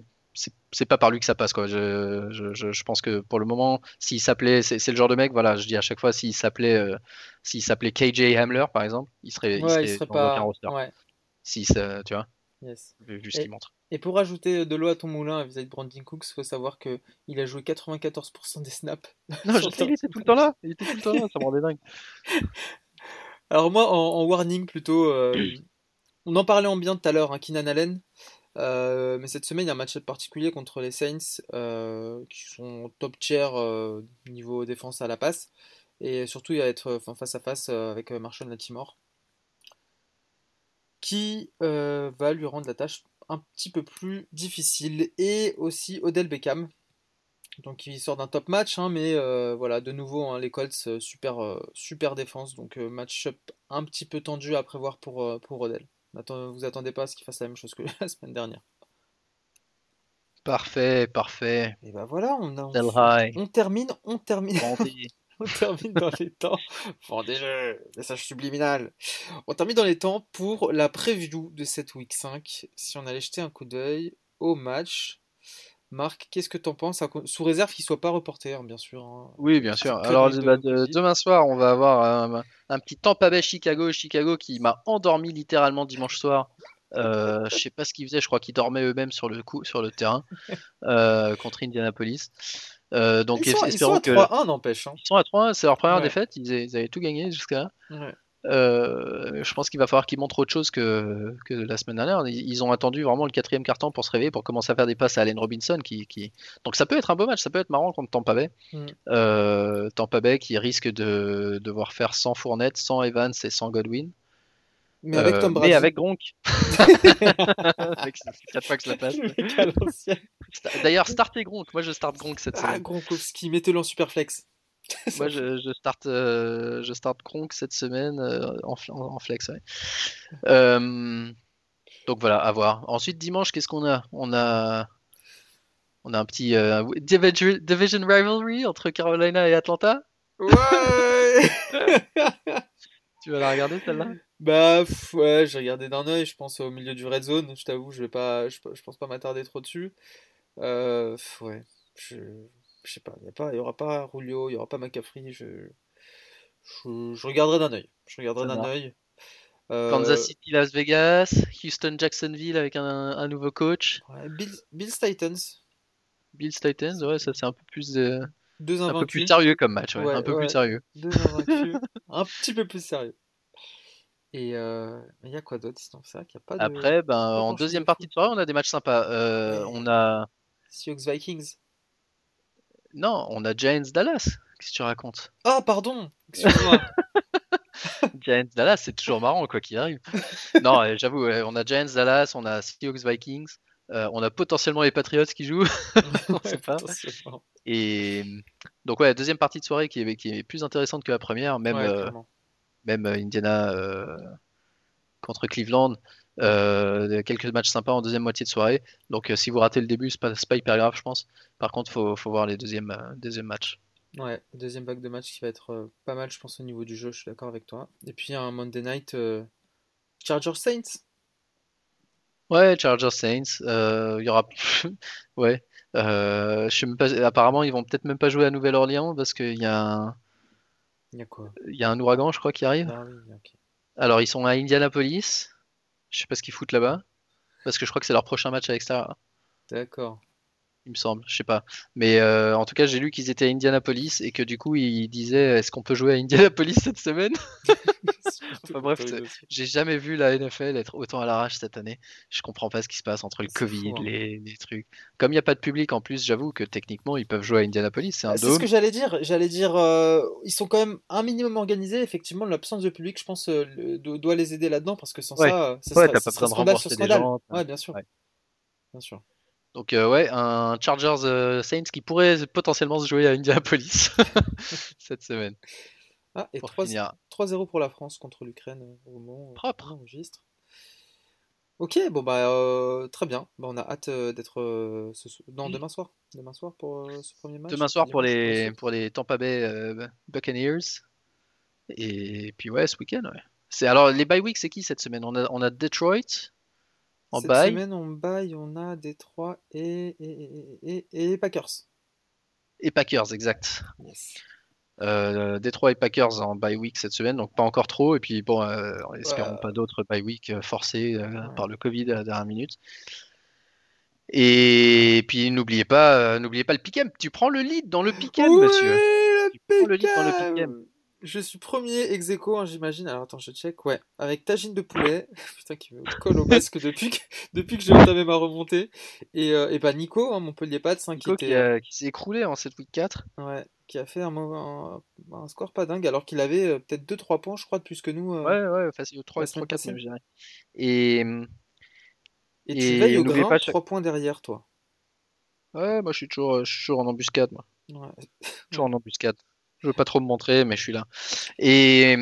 c'est pas par lui que ça passe quoi. Je, je, je pense que pour le moment, s'il s'appelait, c'est le genre de mec, voilà, je dis à chaque fois, s'il s'appelait, euh, s'il s'appelait KJ Hamler par exemple, il serait, il serait, il serait pas, ouais. Si ça, tu vois, yes. vu, ce qu'il montre. Et pour rajouter de l'eau à ton moulin vis-à-vis de Brandon Cooks, faut savoir que il a joué 94% des snaps. <laughs> Non, <laughs> je sais, il était tout le temps là, il était tout le temps là, ça me rendait dingue. <laughs> Alors moi, en, warning plutôt. Euh, <clears throat> on en parlait en bien tout à l'heure, hein, Allen. Euh, mais cette semaine, il y a un match particulier contre les Saints euh, qui sont top tier euh, niveau défense à la passe. Et surtout, il va être face à face avec Marshall Latimore qui va lui rendre la tâche un petit peu plus difficile. Et aussi Odell Beckham. Donc il sort d'un top match, hein, mais voilà, de nouveau, hein, les Colts, super, défense. Donc match-up un petit peu tendu à prévoir pour Odell vous attendez pas à ce qu'il fasse la même chose que <laughs> la semaine dernière. Parfait, parfait. Et ben voilà, on, on, on termine, on termine. <laughs> on termine dans les temps. Vendez le message subliminal. On termine dans les temps pour la preview de cette week 5. Si on allait jeter un coup d'œil au match Marc, qu'est-ce que tu en penses Sous réserve qu'il ne soit pas reporté, hein, bien sûr. Hein. Oui, bien sûr. Alors, bah, demain soir, on va avoir un, petit Tampa Bay Chicago. Chicago qui m'a endormi littéralement dimanche soir. Euh, je sais pas ce qu'ils faisaient, je crois qu'ils dormaient eux-mêmes sur le coup, sur le terrain <laughs> euh, contre Indianapolis. Euh, donc Ils sont, ils espérons sont à que 3-1, n'empêche. hein. ils sont à 3 c'est leur première Ouais. défaite, ils, avaient tout gagné jusqu'à là. Ouais. Euh, je pense qu'il va falloir qu'ils montrent autre chose que, que la semaine dernière. Ils, ont attendu vraiment le quatrième carton pour se réveiller, pour commencer à faire des passes à Allen Robinson. Qui, qui... Donc ça peut être un beau match, ça peut être marrant contre Tampa Bay. Mm. Euh, Tampa Bay qui risque de devoir faire sans Fournette, sans Evans et sans Godwin. Mais avec Euh, Tom Brady. mais avec Gronk. <laughs> Quatre fois que je la passe. D'ailleurs, startez Gronk. Moi, je starte Gronk cette Ah, semaine. Gronkowski, mettez-le en super flex. <laughs> Moi, je, je starte, euh, je starte Gronk cette semaine euh, en, fl- en- en flex. ouais. Euh, donc voilà, à voir. Ensuite, dimanche, qu'est-ce qu'on a? On a, on a un petit division, division rivalry entre Carolina et Atlanta. Ouais <laughs> Tu vas la regarder celle-là? Bah pff, ouais, j'ai regardé d'un œil, je pense au milieu du red zone, je t'avoue, je vais pas, je, je pense pas m'attarder trop dessus. Ouais, je, je sais pas, il y a pas, il y aura pas Rulio, il y aura pas McCaffrey, je, je, je regarderai d'un œil, je regarderai Ça d'un œil. Euh, Kansas City, Las Vegas, Houston, Jacksonville avec un, un nouveau coach. ouais, Bills, Bills Titans, Bills Titans, ouais, ça c'est un peu plus, euh, deux un peu plus sérieux comme match, ouais, Ouais, un peu ouais. plus sérieux. deux <laughs> un petit peu plus sérieux. Et euh, il y a quoi d'autre sinon c'est vrai qu'il y a pas de Après, ben, en deuxième de partie de soirée, on a des matchs sympas. Euh, Ouais. on a, Seahawks Vikings. Non, on a Giants Dallas. Qu'est-ce que tu racontes? Ah pardon, excuse-moi. <laughs> Giants Dallas, c'est toujours marrant quoi qu'il arrive. Non, euh, j'avoue, ouais, on a Giants Dallas, on a Seahawks Vikings, euh, on a potentiellement les Patriots qui jouent, <laughs> on sait pas. Et donc ouais, deuxième partie de soirée qui est, qui est plus intéressante que la première, même Ouais, euh, même euh, Indiana euh, contre Cleveland. Euh, quelques matchs sympas en deuxième moitié de soirée. Donc euh, si vous ratez le début, c'est pas, pas hyper grave, je pense. Par contre, faut, faut voir les deuxièmes, euh, deuxièmes matchs. Ouais, deuxième vague de match qui va être euh, pas mal, je pense, au niveau du jeu, je suis d'accord avec toi. Et puis un Monday Night Chargers Saints. Ouais, Chargers Saints. Il y aura. <laughs> ouais. Je sais même pas. Apparemment, ils vont peut-être même pas jouer à Nouvelle-Orléans parce qu'il y a un, Il y a quoi? il y a un ouragan, je crois, qui arrive. Ah oui. Alors, ils sont à Indianapolis. Je sais pas ce qu'ils foutent là-bas. Parce que je crois que c'est leur prochain match à l'extérieur. D'accord. il me semble, je sais pas. Mais euh, en tout cas, j'ai lu qu'ils étaient à Indianapolis et que du coup, ils disaient est-ce qu'on peut jouer à Indianapolis cette semaine? <laughs> <laughs> Enfin, bref, J'ai jamais vu la NFL être autant à l'arrache cette année. Je comprends pas ce qui se passe entre le Covid, fou, hein. les, les trucs. Comme il n'y a pas de public en plus, j'avoue que techniquement, ils peuvent jouer à Indianapolis, c'est un C'est ce que j'allais dire. J'allais dire, euh, ils sont quand même un minimum organisés. Effectivement, l'absence de public, je pense, euh, doit les aider là-dedans parce que sans Ouais. ça, euh, ça Ouais, serait, ça pas serait scandale sur scandale. gens. Ouais, bien sûr. Ouais. Bien sûr. Donc euh, ouais, un Chargers euh, Saints qui pourrait potentiellement se jouer à Indianapolis <laughs> <laughs> cette semaine Ah, et pour 3 finir. 3-0 pour la France contre l'Ukraine euh, au moment où Propre. on enregistre. Ok, bon bah euh, très bien. Bah, on a hâte euh, d'être euh, ce non, demain soir. Demain soir pour euh, ce premier match. Demain soir pour les pour les Tampa Bay euh, Buccaneers et puis ouais ce week-end ouais. C'est alors les bye week c'est qui cette semaine? On a on a Detroit en Cette bye. semaine, on baille, on a Détroit et, et, et, et, et Packers. Et Packers, exact. Yes. Euh, Détroit et Packers en bye week cette semaine, donc pas encore trop. Et puis bon, euh, espérons Ouais. pas d'autres bye week euh, forcés euh, Ouais. par le Covid à la dernière minute. Et puis n'oubliez pas, n'oubliez pas le pick'em. Tu prends le lead dans le pick'em, Oui, monsieur. le Tu prends le lead dans le pick'em. pick'em. Je suis premier ex aequo, hein, j'imagine. Alors attends, je check. Ouais, avec tagine de poulet. <laughs> Putain, qui me colle au basque <laughs> depuis que, depuis que j'ai entamé ma remontée. Et, euh, et bah Nico, hein, Montpellier Pats, hein, qui Nico qui s'est écroulé en cette week 4. ouais, qui a fait un, mauvais- un, un score pas dingue, alors qu'il avait euh, peut-être 2-3 points, je crois, de plus que nous. euh, Ouais, ouais, facile, 3 la semaine 4 passée. même, je dirais. Et, Et tu et veilles au grain, pas chaque- 3 points derrière toi? ouais, moi je suis toujours, je suis toujours en embuscade, moi. Ouais. <laughs> Toujours en embuscade. Je veux pas trop me montrer, mais je suis là. Et,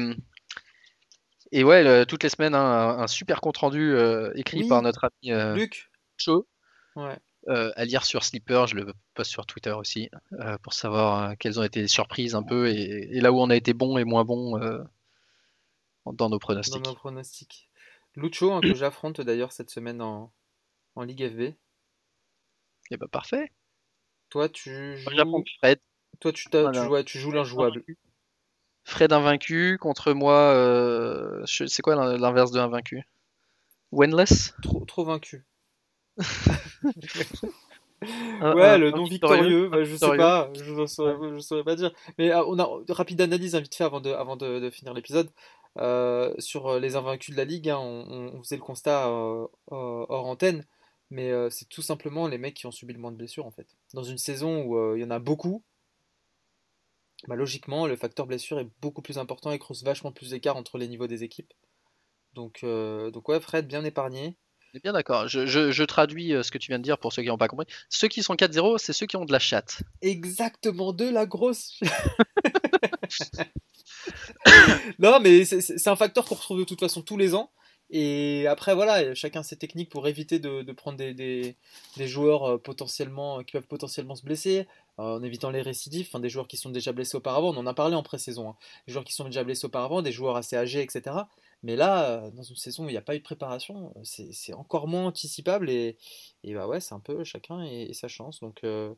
et ouais, le- toutes les semaines, hein, un, un super compte rendu euh, écrit Oui. par notre ami euh, Luc, Cho, ouais. Euh, à lire sur Sleeper. Je le poste sur Twitter aussi euh, pour savoir euh, quelles ont été les surprises un peu et, et là où on a été bon et moins bon euh, dans nos dans pronostics. nos pronostics. Lucho, hein, que j'affronte d'ailleurs cette semaine en, en Ligue FB. Et bah parfait. Toi, tu joues, Fred. toi, tu, tu, ouais, tu joues l'injouable. Fred invaincu contre moi. euh, je- c'est quoi l'in- l'inverse de invaincu? Winless Trop, trop vaincu. Ouais, le non victorieux, bah, je sais pas, je ne saurais, pas dire. Mais ah, on a rapide analyse hein, vite fait avant de, avant de, de finir l'épisode. Euh, sur euh, les invaincus de la ligue, hein, on, faisait le constat euh, euh, hors antenne, mais euh, c'est tout simplement les mecs qui ont subi le moins de blessures en fait. Dans une saison où euh, il y en a beaucoup, bah, logiquement le facteur blessure est beaucoup plus important et creuse vachement plus d'écart entre les niveaux des équipes. Donc, euh, donc ouais, Fred bien épargné. Bien d'accord. Je, traduis euh, ce que tu viens de dire pour ceux qui n'ont pas compris. Ceux qui sont 4-0, c'est ceux qui ont de la chatte. Exactement de la grosse. <laughs> non, mais c'est un facteur qu'on retrouve de toute façon tous les ans. Et après, voilà, chacun ses techniques pour éviter de, prendre des joueurs euh, potentiellement, qui peuvent potentiellement se blesser, euh, en évitant les récidives, enfin, des joueurs qui sont déjà blessés auparavant. On en a parlé en pré-saison. hein. Des joueurs qui sont déjà blessés auparavant, des joueurs assez âgés, etc. Mais là, euh, dans une saison où il n'y a pas eu de préparation, euh, c'est encore moins anticipable. Et, et bah ouais, c'est un peu chacun et, et sa chance. Donc. euh,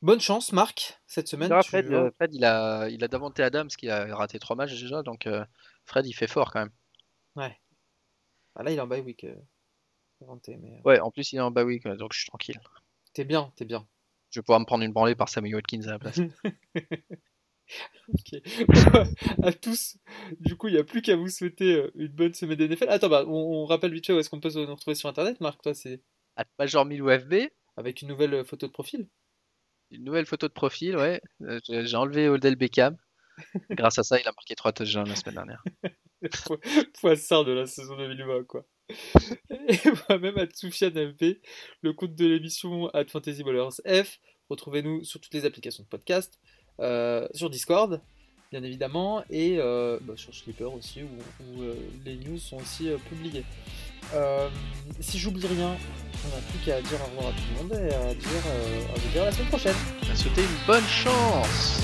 Bonne chance, Marc, cette semaine. Fred, euh, Fred, il a, il a Davante Adams qui a raté 3 matchs déjà, donc euh, Fred, il fait fort quand même. Ouais. Ah, là, il est en bye week. mais Ouais, en plus, il est en bye week, donc je suis tranquille. t'es bien, t'es bien. Je vais pouvoir me prendre une branlée par Sammy Watkins à la place. <laughs> <laughs> À tous. Du coup, il n'y a plus qu'à vous souhaiter euh, une bonne semaine d'NFL. Attends, bah, on, on rappelle vite fait où est-ce qu'on peut se nous retrouver sur Internet, Marc. Toi, c'est At Major Milou FB, avec une nouvelle euh, photo de profil. une nouvelle photo de profil, ouais. Euh, J'ai enlevé Odell Beckham. <laughs> Grâce à ça, il a marqué 3 touchdowns la semaine dernière. <laughs> Po- Poisson de la saison 2020, quoi. Et moi-même, à Soufiane MP, le compte de l'émission at Fantasy Ballers F. Retrouvez-nous sur toutes les applications de podcast, sur Discord, bien évidemment, et euh, bah, sur Sleeper aussi, où, euh, les news sont aussi euh, publiées. Euh, si j'oublie rien, on n'a plus qu'à dire au revoir à tout le monde et à dire, euh, à vous dire à la semaine prochaine. On a souhaité une bonne chance